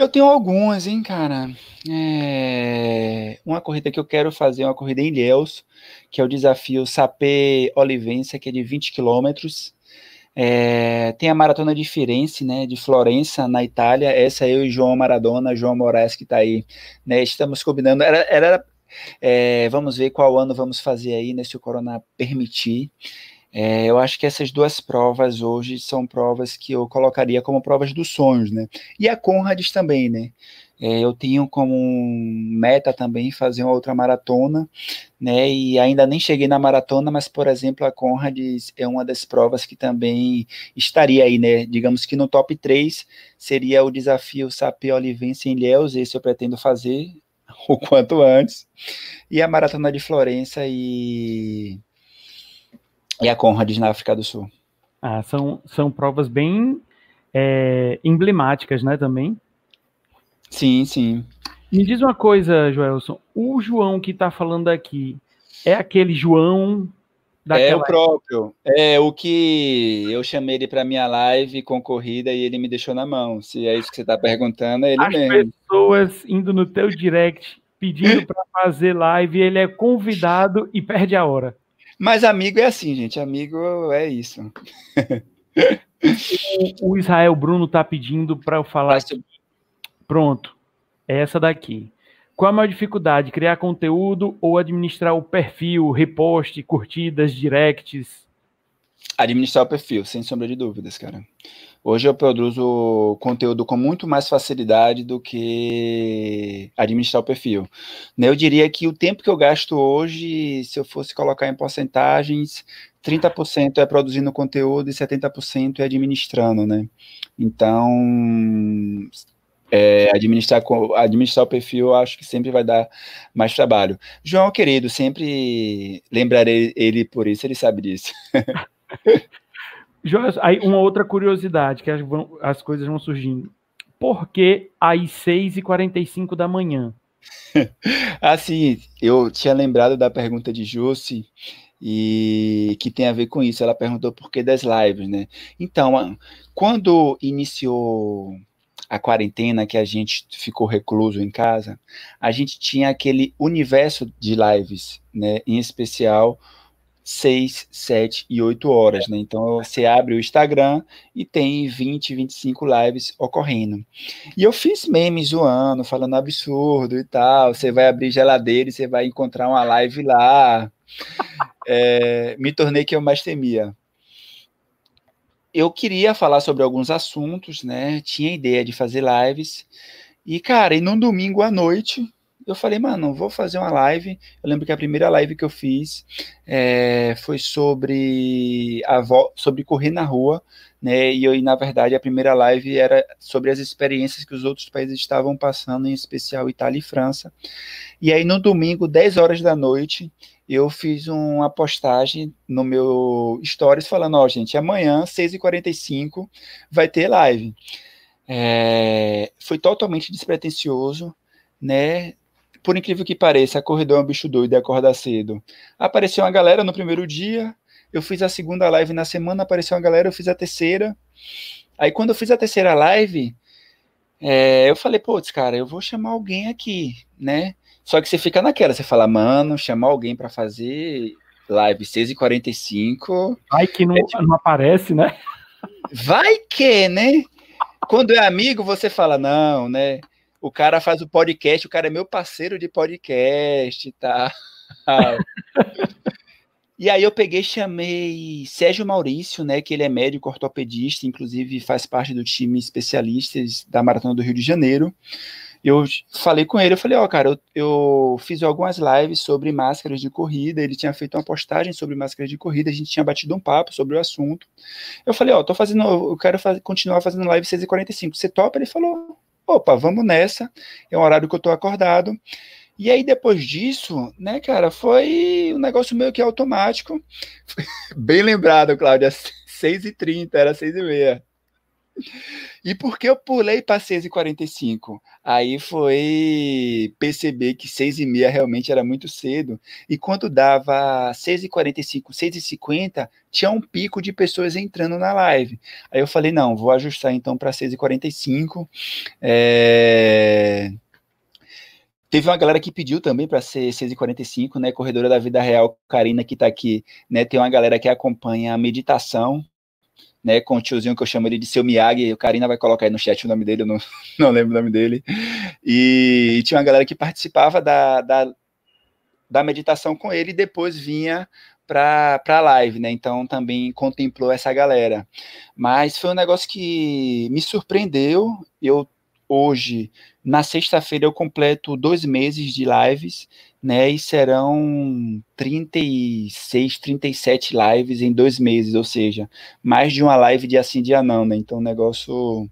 Eu tenho algumas, hein, cara. É... Uma corrida que eu quero fazer é uma corrida em Ilhéus, que é o desafio Sapé Olivença, que é de 20 quilômetros. É... Tem a Maratona de Firenze, né, de Florença, na Itália. Essa eu e João Maradona, João Moraes, que está aí, né, estamos combinando. Era, era é... vamos ver qual ano vamos fazer aí, né, se o Corona permitir. É, eu acho que essas duas provas hoje são provas que eu colocaria como provas dos sonhos, né? E a Conrads também, né? É, eu tenho como meta também fazer uma outra maratona, né? E ainda nem cheguei na maratona, mas, por exemplo, a Conrads é uma das provas que também estaria aí, né? Digamos que no top 3 seria o desafio Sapé Olivense em Ilhéus, esse eu pretendo fazer *laughs* o quanto antes. E a maratona de Florença e, e a Conrads na África do Sul. Ah, são, são provas bem é, emblemáticas, né, também? Sim, sim. Me diz uma coisa, Joelson. O João que está falando aqui é aquele João daquela... É o próprio. É o que eu chamei ele para minha live concorrida e ele me deixou na mão. Se é isso que você está perguntando, é ele As mesmo. As pessoas indo no teu direct pedindo para fazer live, ele é convidado e perde a hora. Mas amigo é assim, gente. Amigo é isso. o, o Israel Bruno tá pedindo para eu falar. Aqui. Pronto. É essa daqui. Qual a maior dificuldade? Criar conteúdo ou administrar o perfil, repost, curtidas, directs? Administrar o perfil, sem sombra de dúvidas, cara. Hoje eu produzo conteúdo com muito mais facilidade do que administrar o perfil. Né, eu diria que o tempo que eu gasto hoje, se eu fosse colocar em porcentagens, 30% é produzindo conteúdo e 70% é administrando, né? Então, é, administrar, administrar o perfil, acho que sempre vai dar mais trabalho. João, querido, sempre lembrarei ele por isso, ele sabe disso. *laughs* Jonas, aí uma outra curiosidade, que as, vão, as coisas vão surgindo. Por que às 6h45 da manhã? *laughs* assim, eu tinha lembrado da pergunta de Jussi, e que tem a ver com isso. Ela perguntou por que das lives, né? Então, quando iniciou a quarentena, que a gente ficou recluso em casa, a gente tinha aquele universo de lives, né? Em especial 6, 7 e 8 horas, né? Então você abre o Instagram e tem 20, 25 lives ocorrendo. E eu fiz memes zoando, falando absurdo e tal. Você vai abrir geladeira e você vai encontrar uma live lá. É, me tornei que eu mais temia. Eu queria falar sobre alguns assuntos, né? Tinha ideia de fazer lives. E, cara, e num domingo à noite, eu falei, mano, vou fazer uma live. Eu lembro que a primeira live que eu fiz é, foi sobre a sobre correr na rua, né? E eu, na verdade, a primeira live era sobre as experiências que os outros países estavam passando, em especial Itália e França. E aí, no domingo, 10 horas da noite, eu fiz uma postagem no meu stories falando, ó, oh, gente, amanhã, 6h45, vai ter live. É, foi totalmente despretensioso, né? Por incrível que pareça, a corredor é um bicho doido e acorda cedo. Apareceu uma galera no primeiro dia, eu fiz a segunda live na semana, apareceu uma galera, eu fiz a terceira. Aí quando eu fiz a terceira live, é, eu falei, putz, cara, eu vou chamar alguém aqui, né? Só que você fica naquela, você fala, mano, chamar alguém para fazer live 6h45. Vai que não, é tipo, não aparece, né? Vai que, né? Quando é amigo, você fala, não, né? O cara faz o podcast, o cara é meu parceiro de podcast e tá? tal. e aí eu peguei chamei Sérgio Maurício, né, que ele é médico ortopedista, inclusive faz parte do time especialistas da Maratona do Rio de Janeiro. Eu falei com ele, eu falei, ó, oh, cara, eu, eu, fiz algumas lives sobre máscaras de corrida, ele tinha feito uma postagem sobre máscaras de corrida, a gente tinha batido um papo sobre o assunto. Eu falei, ó, oh, tô fazendo, eu quero fazer, continuar fazendo live 6h45, você topa? Ele falou, opa, vamos nessa, é um horário que eu tô acordado. E aí, depois disso, né, cara, foi um negócio meio que automático. *laughs* Bem lembrado, Cláudia, *laughs* 6h30, era 6h30. E por que eu pulei para 6h45? Aí foi perceber que 6h30 realmente era muito cedo. E quando dava 6h45, 6h50, tinha um pico de pessoas entrando na live. Aí eu falei, não, vou ajustar então para 6h45. É... Teve uma galera que pediu também para ser 6h45, né? Corredora da Vida Real, Karina, que está aqui, né? Tem uma galera que acompanha a meditação, né, com o tiozinho que eu chamo ele de seu Miyagi, o Karina vai colocar aí no chat o nome dele, eu não, *laughs* não lembro o nome dele, e, e tinha uma galera que participava da, da, da meditação com ele e depois vinha para a live, né? Então também contemplou essa galera. Mas foi um negócio que me surpreendeu. Eu hoje, na sexta-feira, eu completo dois meses de lives, né? E serão 36, 37 lives em dois meses, ou seja, mais de uma live de assim dia não, né? Então, um negócio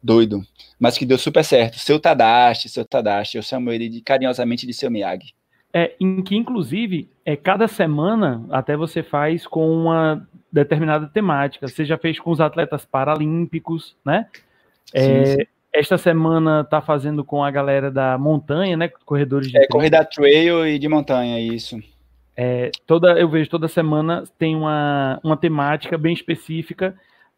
doido. Mas que deu super certo. Seu Tadashi, seu Tadashi, eu chamo ele de, carinhosamente de seu Miyagi. É, em que, inclusive, é, cada semana até você faz com uma determinada temática. Você já fez com os atletas paralímpicos, né? É, sim, sim. Esta semana está fazendo com a galera da montanha, né? Corredores de. É, corrida trail e de montanha, isso. É, toda, eu vejo toda semana tem uma, uma temática bem específica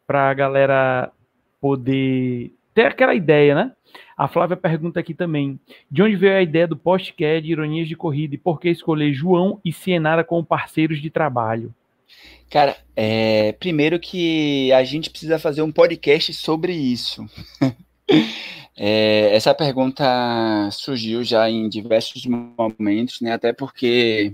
para a galera poder ter aquela ideia, né? A Flávia pergunta aqui também: de onde veio a ideia do podcast de Ironias de Corrida e por que escolher João e Cienara como parceiros de trabalho? Cara, é, primeiro que a gente precisa fazer um podcast sobre isso. *laughs* é, essa pergunta surgiu já em diversos momentos, né? Até porque,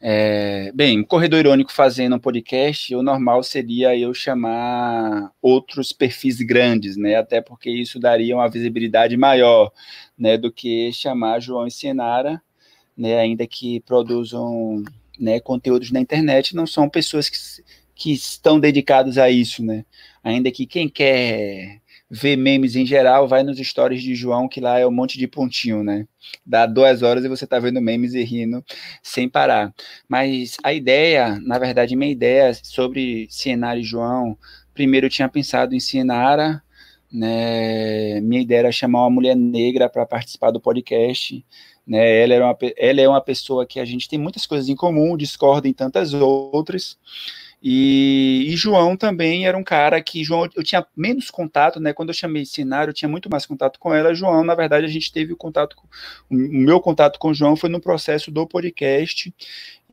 é, bem, corredor irônico fazendo um podcast, o normal seria eu chamar outros perfis grandes, né? Até porque isso daria uma visibilidade maior, né? Do que chamar João e Cienara, né? Ainda que produzam né, conteúdos na internet, não são pessoas que, que estão dedicados a isso, né? Ainda que quem quer ver memes em geral, vai nos stories de João, que lá é um monte de pontinho, né? Dá duas horas e você tá vendo memes e rindo sem parar. Mas a ideia, na verdade, minha ideia sobre Cienara e João, primeiro eu tinha pensado em Cienara, né? Minha ideia era chamar uma mulher negra para participar do podcast, né? Ela, era uma, ela é uma pessoa que a gente tem muitas coisas em comum, discorda em tantas outras. E, e, João também era um cara que João eu tinha menos contato, né? Quando eu chamei cenário, eu tinha muito mais contato com ela. João, na verdade, a gente teve o contato, o meu contato com João foi no processo do podcast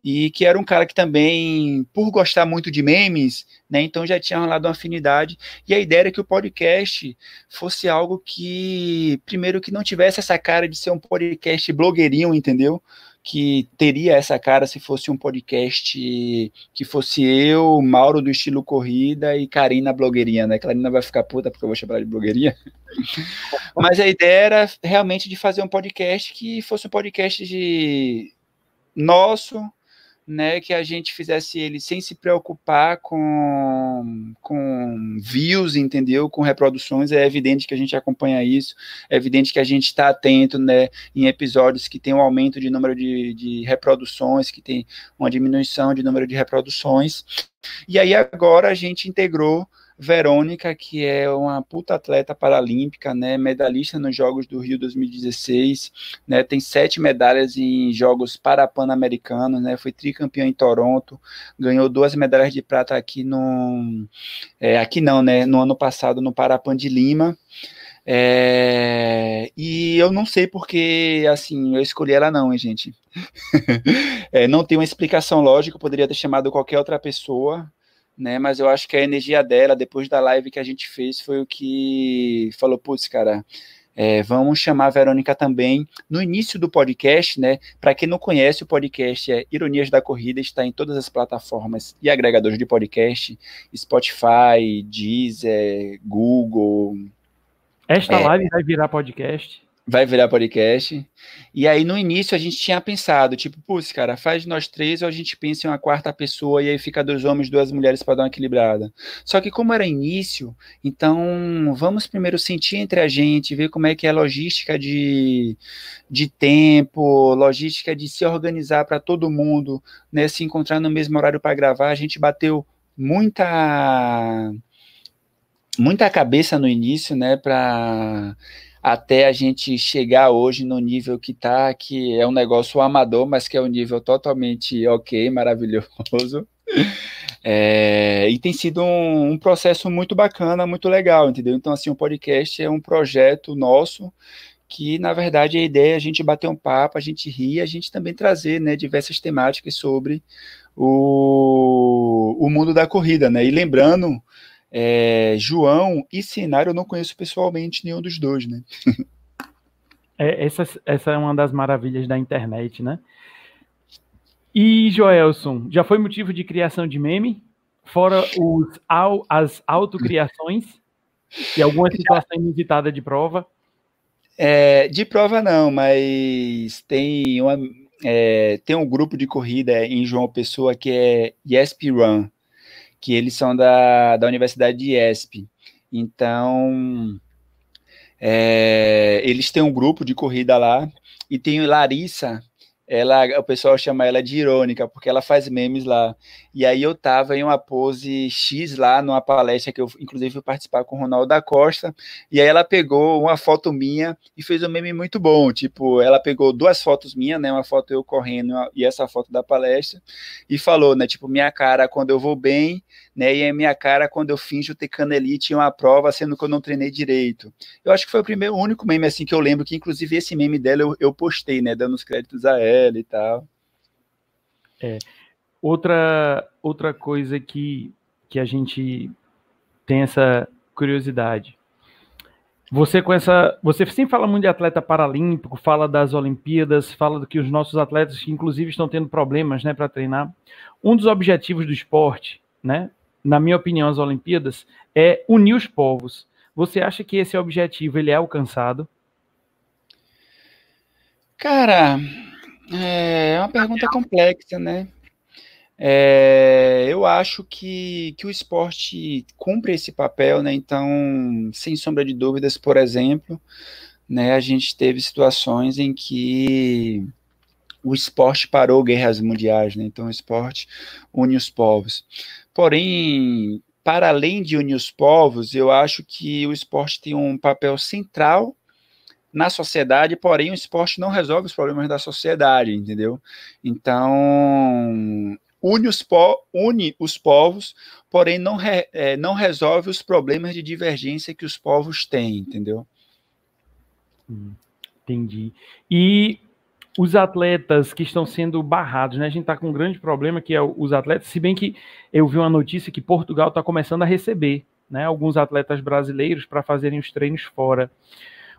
e que era um cara que também, por gostar muito de memes, né, então já tinha rolado uma afinidade, e a ideia era que o podcast fosse algo que, primeiro, que não tivesse essa cara de ser um podcast blogueirinho, entendeu? Que teria essa cara se fosse um podcast que fosse eu, Mauro do estilo corrida e Karina blogueirinha, né? Karina vai ficar puta porque eu vou chamar de blogueirinha. *laughs* Mas a ideia era realmente de fazer um podcast que fosse um podcast de nosso, né, que a gente fizesse ele sem se preocupar com, com views, entendeu? Com reproduções, é evidente que a gente acompanha isso, é evidente que a gente está atento, né, em episódios que tem um aumento de número de, de reproduções, que tem uma diminuição de número de reproduções, e aí agora a gente integrou Verônica, que é uma puta atleta paralímpica, né, medalhista nos Jogos do Rio 2016, né, tem sete medalhas em Jogos Parapan-Americanos, né, foi tricampeã em Toronto, ganhou duas medalhas de prata aqui no, é, aqui não, né, no ano passado no Parapan de Lima, é, e eu não sei porque, assim, eu escolhi ela não, hein, gente. *laughs* é, não tem uma explicação lógica, eu poderia ter chamado qualquer outra pessoa, né? Mas eu acho que a energia dela, depois da live que a gente fez, foi o que falou, putz, cara, é, vamos chamar a Verônica também no início do podcast, né? Para quem não conhece, o podcast é Ironias da Corrida, está em todas as plataformas e agregadores de podcast, Spotify, Deezer, Google. Esta é, live vai virar podcast vai virar podcast. E aí, no início, a gente tinha pensado, tipo, putz, cara, faz nós três ou a gente pensa em uma quarta pessoa e aí fica dois homens, duas mulheres para dar uma equilibrada. Só que como era início, então vamos primeiro sentir entre a gente, ver como é que é a logística de, de tempo, logística de se organizar para todo mundo, né, se encontrar no mesmo horário para gravar. A gente bateu muita muita cabeça no início, né, para até a gente chegar hoje no nível que está, que é um negócio amador, mas que é um nível totalmente ok, maravilhoso. *laughs* É, e tem sido um, um, processo muito bacana, muito legal, entendeu? Então, assim, o podcast é um projeto nosso que, na verdade, a ideia é a gente bater um papo, a gente rir, a gente também trazer né, diversas temáticas sobre o, o mundo da corrida, né? E lembrando é, João e Cenário eu não conheço pessoalmente nenhum dos dois, né? é, essa, essa é uma das maravilhas da internet, né? E Joelson, já foi motivo de criação de meme? Fora os, as autocriações e alguma situação inusitada de prova? É, de prova não, mas tem, uma, é, tem um grupo de corrida em João Pessoa que é YESP Run, que eles são da, da Universidade de YESP. Então, é, eles têm um grupo de corrida lá, e tem Larissa, ela, o pessoal chama ela de irônica, porque ela faz memes lá. E aí eu tava em uma pose X lá, numa palestra que eu, inclusive, fui participar com o Ronaldo da Costa, e aí ela pegou uma foto minha e fez um meme muito bom, tipo, ela pegou duas fotos minhas, né, uma foto eu correndo e essa foto da palestra, e falou, né, tipo, minha cara quando eu vou bem, né, e a minha cara quando eu finjo ter canelite em uma prova, sendo que eu não treinei direito. Eu acho que foi o primeiro, o único meme, assim, que eu lembro, que inclusive esse meme dela eu, eu postei, né, dando os créditos a ela e tal. É. Outra, outra coisa que, que a gente tem essa curiosidade. Você com essa, você sempre fala muito de atleta paralímpico, fala das Olimpíadas, fala do que os nossos atletas, inclusive estão tendo problemas, né, para treinar. Um dos objetivos do esporte, né, na minha opinião, as Olimpíadas, é unir os povos. Você acha que esse objetivo ele é alcançado? Cara, é uma pergunta complexa, né? É, eu acho que, que o esporte cumpre esse papel, né? Então, sem sombra de dúvidas, por exemplo, né, a gente teve situações em que o esporte parou guerras mundiais, né? Então, o esporte une os povos. Porém, para além de unir os povos, eu acho que o esporte tem um papel central na sociedade, porém o esporte não resolve os problemas da sociedade, entendeu? Então, une os, po une os povos, porém não, re é, não resolve os problemas de divergência que os povos têm, entendeu? Hum, entendi. E os atletas que estão sendo barrados, né? A gente está com um grande problema que é os atletas, se bem que eu vi uma notícia que Portugal está começando a receber né, alguns atletas brasileiros para fazerem os treinos fora.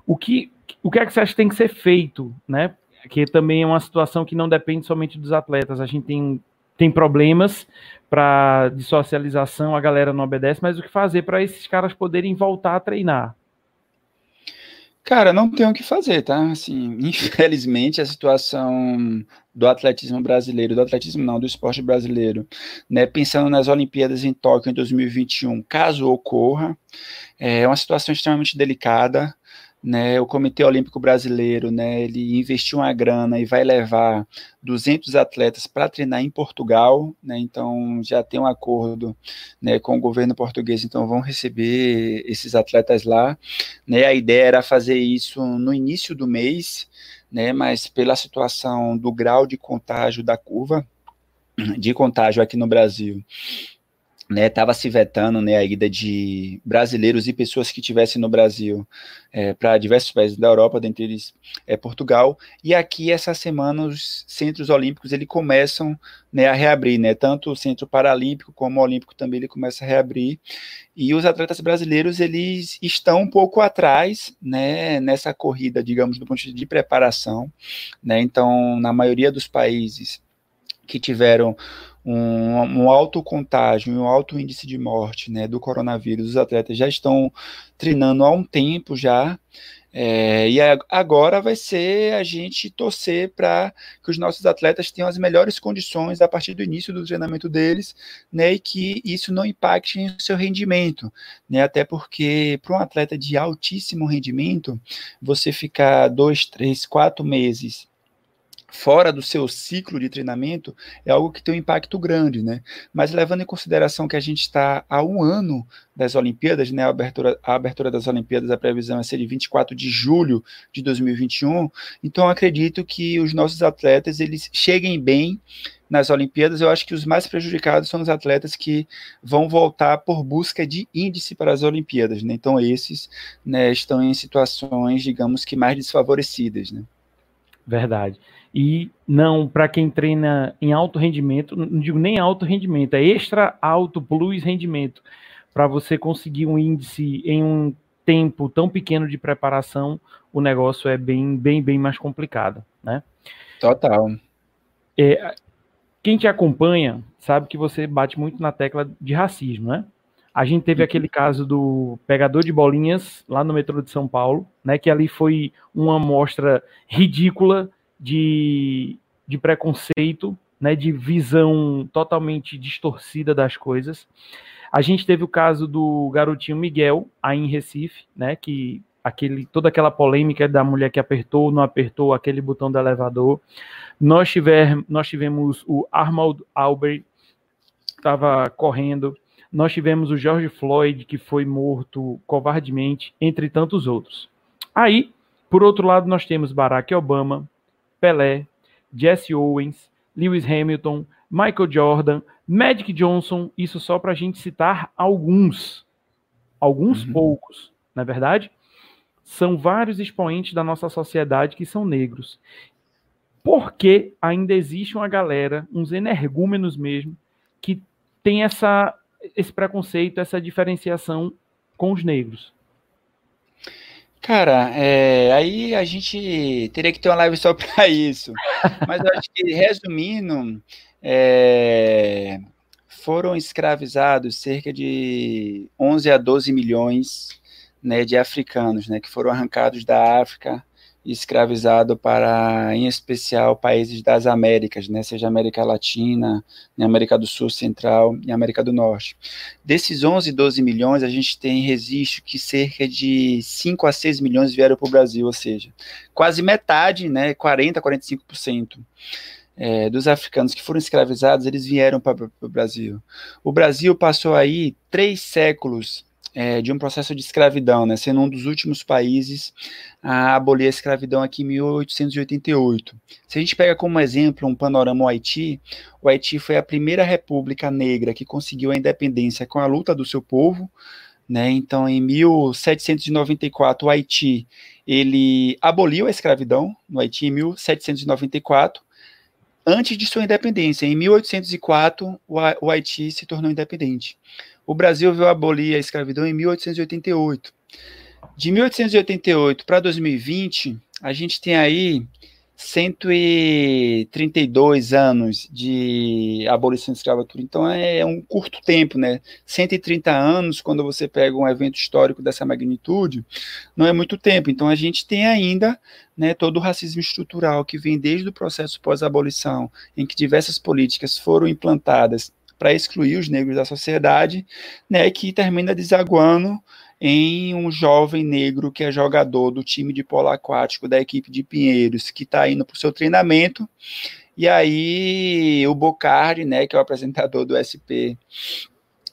O que, o que é que você acha que tem que ser feito, né? Que também é uma situação que não depende somente dos atletas. A gente tem tem problemas para de socialização, a galera não obedece, mas o que fazer para esses caras poderem voltar a treinar? Cara, não tem o que fazer, tá? Assim, infelizmente a situação do atletismo brasileiro, do atletismo não, do esporte brasileiro, né, pensando nas Olimpíadas em Tóquio em 2021, caso ocorra, é uma situação extremamente delicada, né, o Comitê Olímpico Brasileiro, né, ele investiu uma grana e vai levar 200 atletas para treinar em Portugal, né, então já tem um acordo, né, com o governo português, então vão receber esses atletas lá, né, a ideia era fazer isso no início do mês, né, mas pela situação do grau de contágio da curva de contágio aqui no Brasil, né, estava se vetando né, a ida de brasileiros e pessoas que estivessem no Brasil é, para diversos países da Europa, dentre eles é, Portugal, e aqui essa semana os centros olímpicos ele começam né, a reabrir, né, tanto o centro paralímpico como o olímpico também ele começa a reabrir, e os atletas brasileiros eles estão um pouco atrás né, nessa corrida, digamos, do ponto de vista de preparação, né, então na maioria dos países que tiveram um, um alto contágio um alto índice de morte né, do coronavírus. Os atletas já estão treinando há um tempo já. É, e agora vai ser a gente torcer para que os nossos atletas tenham as melhores condições a partir do início do treinamento deles, né, e que isso não impacte o seu rendimento, né, até porque para um atleta de altíssimo rendimento, você ficar dois, três, quatro meses fora do seu ciclo de treinamento é algo que tem um impacto grande, né? Mas levando em consideração que a gente está há um ano das Olimpíadas, né? A abertura, a abertura das Olimpíadas, a previsão é ser de 24 de julho de 2021. Então, acredito que os nossos atletas eles cheguem bem nas Olimpíadas. Eu acho que os mais prejudicados são os atletas que vão voltar por busca de índice para as Olimpíadas, né? Então, esses né, estão em situações, digamos que mais desfavorecidas, né? Verdade. E não para quem treina em alto rendimento, não digo nem alto rendimento, é extra alto plus rendimento. Para você conseguir um índice em um tempo tão pequeno de preparação, o negócio é bem, bem, bem mais complicado, né? Total. É, quem te acompanha sabe que você bate muito na tecla de racismo, né? A gente teve aquele caso do pegador de bolinhas lá no metrô de São Paulo, né? Que ali foi uma amostra ridícula de, de preconceito, né? De visão totalmente distorcida das coisas. A gente teve o caso do garotinho Miguel, aí em Recife, né? Que aquele, toda aquela polêmica da mulher que apertou, não apertou aquele botão do elevador. Nós, tiver, nós tivemos o Arnold Albert, estava correndo nós tivemos o George Floyd, que foi morto covardemente, entre tantos outros. Aí, por outro lado, nós temos Barack Obama, Pelé, Jesse Owens, Lewis Hamilton, Michael Jordan, Magic Johnson, isso só para a gente citar alguns, alguns uhum. poucos, na é verdade? São vários expoentes da nossa sociedade que são negros. Por que ainda existe uma galera, uns energúmenos mesmo, que tem essa esse preconceito, essa diferenciação com os negros? Cara, é, aí a gente teria que ter uma live só *laughs* para isso. Mas eu acho que, resumindo, é, foram escravizados cerca de 11 a 12 milhões né, de africanos, né, que foram arrancados da África escravizado para, em especial, países das Américas, né, seja América Latina, né, América do Sul, Central e América do Norte. Desses 11, 12 milhões, a gente tem registro que cerca de 5 a 6 milhões vieram para o Brasil, ou seja, quase metade, né, 40, 45%. É, dos africanos que foram escravizados, eles vieram para o Brasil. O Brasil passou aí três séculos é, de um processo de escravidão, né, sendo um dos últimos países a abolir a escravidão aqui em 1888. Se a gente pega como exemplo um panorama o Haiti, o Haiti foi a primeira república negra que conseguiu a independência com a luta do seu povo, né, então em 1794 o Haiti ele aboliu a escravidão no Haiti em 1794, antes de sua independência. Em 1804, o Haiti se tornou independente. O Brasil veio abolir a escravidão em 1888. De 1888 para 2020, a gente tem aí 132 anos de abolição de escravatura. Então é um curto tempo, né? 130 anos, quando você pega um evento histórico dessa magnitude, não é muito tempo. Então a gente tem ainda né, todo o racismo estrutural que vem desde o processo pós-abolição, em que diversas políticas foram implantadas para excluir os negros da sociedade, né, que termina desaguando em um jovem negro que é jogador do time de polo aquático da equipe de Pinheiros, que está indo para o seu treinamento, e aí o Bocardi, né, que é o apresentador do SP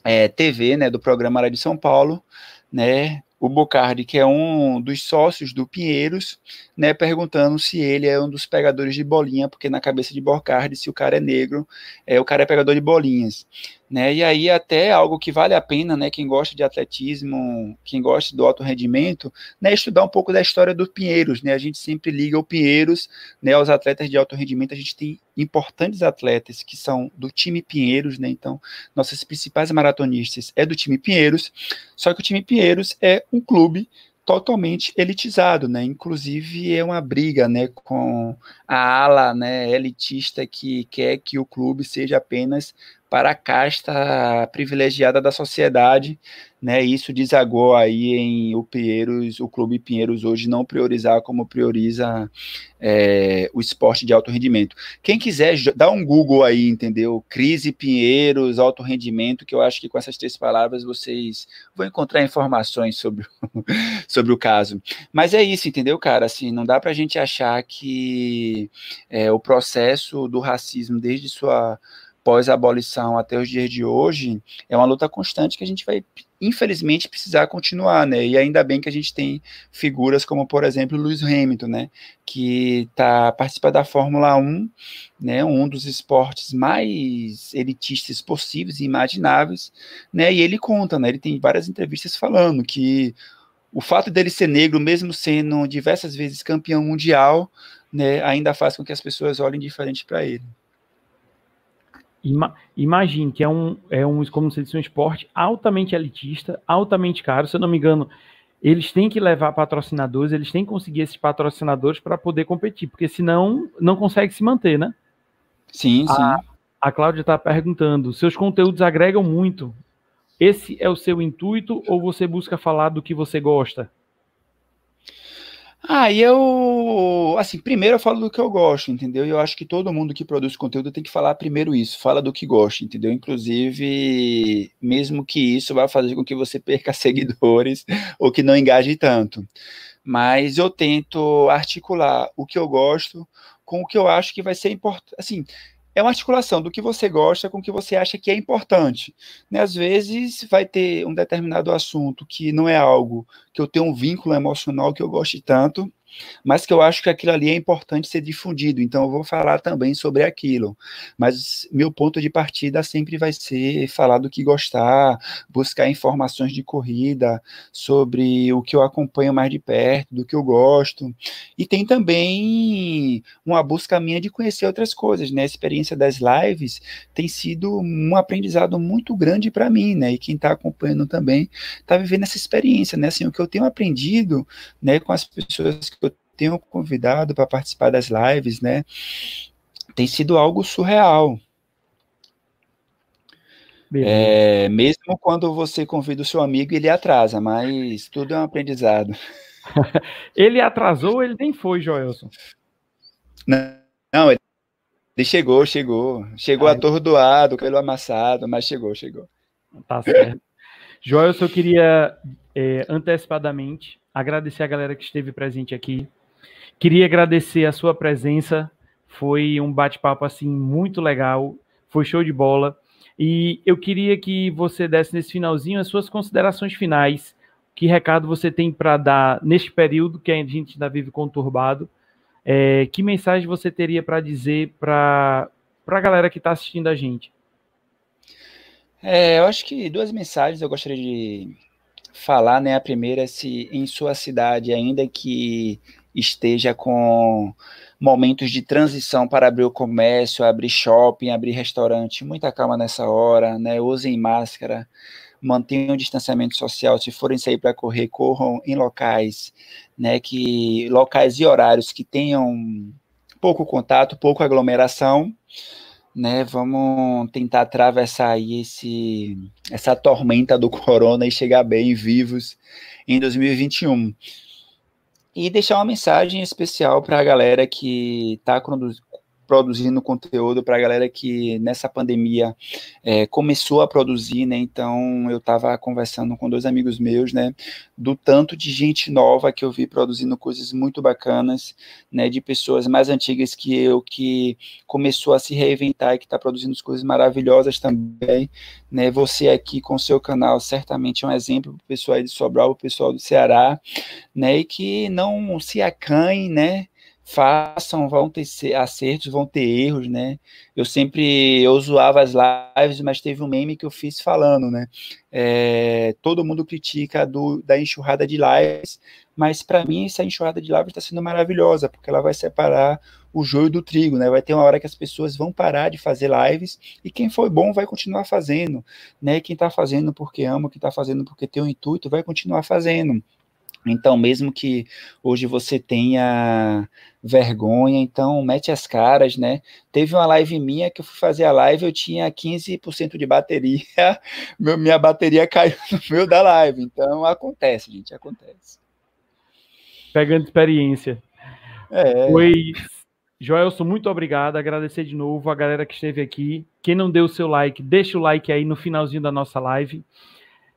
é, TV, né, do programa Área de São Paulo, né, o Bocardi, que é um dos sócios do Pinheiros, né, perguntando se ele é um dos pegadores de bolinha, porque na cabeça de Bocardi, se o cara é negro, é o cara é pegador de bolinhas né? E aí até algo que vale a pena, né? Quem gosta de atletismo, quem gosta do alto rendimento, né? Estudar um pouco da história do Pinheiros, né? A gente sempre liga o Pinheiros, né? Aos atletas de alto rendimento, a gente tem importantes atletas que são do time Pinheiros, né? Então, nossas principais maratonistas é do time Pinheiros, só que o time Pinheiros é um clube totalmente elitizado, né? Inclusive é uma briga, né, com a ala, né, elitista que quer que o clube seja apenas para a casta privilegiada da sociedade, né? Isso desagou aí em o Pinheiros, o Clube Pinheiros hoje não priorizar como prioriza é, o esporte de alto rendimento. Quem quiser, dá um Google aí, entendeu? Crise Pinheiros, alto rendimento, que eu acho que com essas três palavras vocês vão encontrar informações sobre, *laughs* sobre o caso. Mas é isso, entendeu, cara? Assim, não dá para a gente achar que é, o processo do racismo desde sua pós-abolição até os dias de hoje, é uma luta constante que a gente vai, infelizmente, precisar continuar, né? E ainda bem que a gente tem figuras como, por exemplo, Lewis Hamilton, né? Que tá, participa da Fórmula 1, né? Um dos esportes mais elitistas possíveis e imagináveis, né? E ele conta, né? Ele tem várias entrevistas falando que o fato dele ser negro, mesmo sendo diversas vezes campeão mundial, né, ainda faz com que as pessoas olhem diferente para ele. Ima, imagine que é um, é um, como se disse, um esporte altamente elitista, altamente caro. Se eu não me engano, eles têm que levar patrocinadores, eles têm que conseguir esses patrocinadores para poder competir, porque senão não consegue se manter, né? Sim, a, sim. A Cláudia está perguntando: seus conteúdos agregam muito. Esse é o seu intuito ou você busca falar do que você gosta? Ah, e eu, assim, primeiro eu falo do que eu gosto, entendeu? E eu acho que todo mundo que produz conteúdo tem que falar primeiro isso, fala do que gosta, entendeu? Inclusive, mesmo que isso vá fazer com que você *laughs* perca seguidores ou que não engaje tanto. Mas eu tento articular o que eu gosto com o que eu acho que vai ser importante, assim, é uma articulação do que você gosta com o que você acha que é importante. Né? Às vezes vai ter um determinado assunto que não é algo que eu tenho um vínculo emocional que eu goste tanto, mas que eu acho que aquilo ali é importante ser difundido, então eu vou falar também sobre aquilo. Mas meu ponto de partida sempre vai ser falar do que gostar, buscar informações de corrida, sobre o que eu acompanho mais de perto, do que eu gosto. E tem também uma busca minha de conhecer outras coisas, né? A experiência das lives tem sido um aprendizado muito grande para mim, né? E quem está acompanhando também está vivendo essa experiência, né? Assim, o que eu tenho aprendido, né, com as pessoas que tenho convidado para participar das lives, né? Tem sido algo surreal. É, mesmo quando você convida o seu amigo, ele atrasa, mas tudo é um aprendizado. *laughs* ele atrasou, ele nem foi, Joelson. Não, não ele, ele chegou, chegou. Chegou Ai. atordoado, pelo amassado, mas chegou, chegou. Tá certo. *laughs* Joelson, eu queria é, antecipadamente agradecer a galera que esteve presente aqui. Queria agradecer a sua presença. Foi um bate-papo assim muito legal. Foi show de bola. E eu queria que você desse nesse finalzinho as suas considerações finais. Que recado você tem para dar neste período que a gente ainda vive conturbado? É, que mensagem você teria para dizer para a galera que está assistindo a gente? É, eu acho que duas mensagens eu gostaria de falar, né? A primeira é se em sua cidade, ainda que esteja com momentos de transição para abrir o comércio, abrir shopping, abrir restaurante, muita calma nessa hora, né? Usem máscara, mantenham o distanciamento social, se forem sair para correr, corram em locais, né, que locais e horários que tenham pouco contato, pouca aglomeração, né? Vamos tentar atravessar aí esse essa tormenta do *laughs* corona e chegar bem vivos em 2021 e deixar uma mensagem especial para a galera que está produzindo conteúdo para a galera que nessa pandemia é, começou a produzir, né? Então eu estava conversando com dois amigos meus, né? Do tanto de gente nova que eu vi produzindo coisas muito bacanas, né? De pessoas mais antigas que eu que começou a se reinventar e que está produzindo coisas maravilhosas também, né? Você aqui com seu canal certamente é um exemplo para o pessoal de Sobral, o pessoal do Ceará, né? E que não se acanhe, né? Façam, vão ter acertos, vão ter erros, né? Eu sempre eu zoava as lives, mas teve um meme que eu fiz falando, né? É, todo mundo critica do, da enxurrada de lives, mas para mim essa enxurrada de lives está sendo maravilhosa, porque ela vai separar o joio do trigo, né? Vai ter uma hora que as pessoas vão parar de fazer lives e quem foi bom vai continuar fazendo, né? Quem está fazendo porque ama, quem está fazendo porque tem um intuito, vai continuar fazendo. Então, mesmo que hoje você tenha vergonha, então mete as caras, né? Teve uma live minha que eu fui fazer a live, eu tinha 15% de bateria, *laughs* meu, minha bateria caiu no meio da live. Então, acontece, gente, acontece. Pegando experiência. É. Pois, Joelson, muito obrigado. Agradecer de novo a galera que esteve aqui. Quem não deu o seu like, deixa o like aí no finalzinho da nossa live.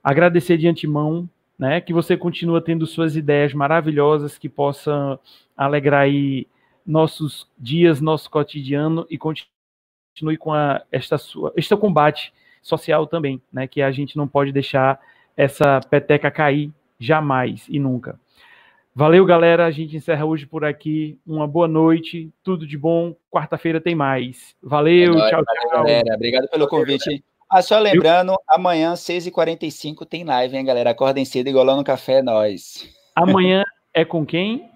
Agradecer de antemão né? Que você continua tendo suas ideias maravilhosas que possam alegrar aí nossos dias, nosso cotidiano e continue com a, esta sua, este combate social também, né? Que a gente não pode deixar essa peteca cair jamais e nunca. Valeu, galera. A gente encerra hoje por aqui. Uma boa noite, tudo de bom. Quarta-feira tem mais. Valeu, é tchau, tchau. Galera. Obrigado pelo convite. Ah, só lembrando, Eu... amanhã, 6h45, tem live, hein, galera? Acordem cedo, igual lá no café, nós. Amanhã é com quem?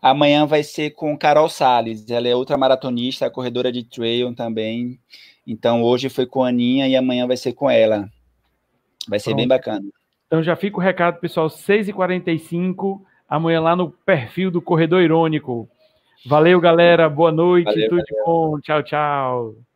Amanhã vai ser com Carol Sales. Ela é outra maratonista, corredora de trail também. Então, hoje foi com a Aninha e amanhã vai ser com ela. Vai ser Pronto. bem bacana. Então, já fica o recado, pessoal, 6h45, amanhã lá no perfil do Corredor Irônico. Valeu, galera. Boa noite. Valeu, tudo valeu. de bom. Tchau, tchau.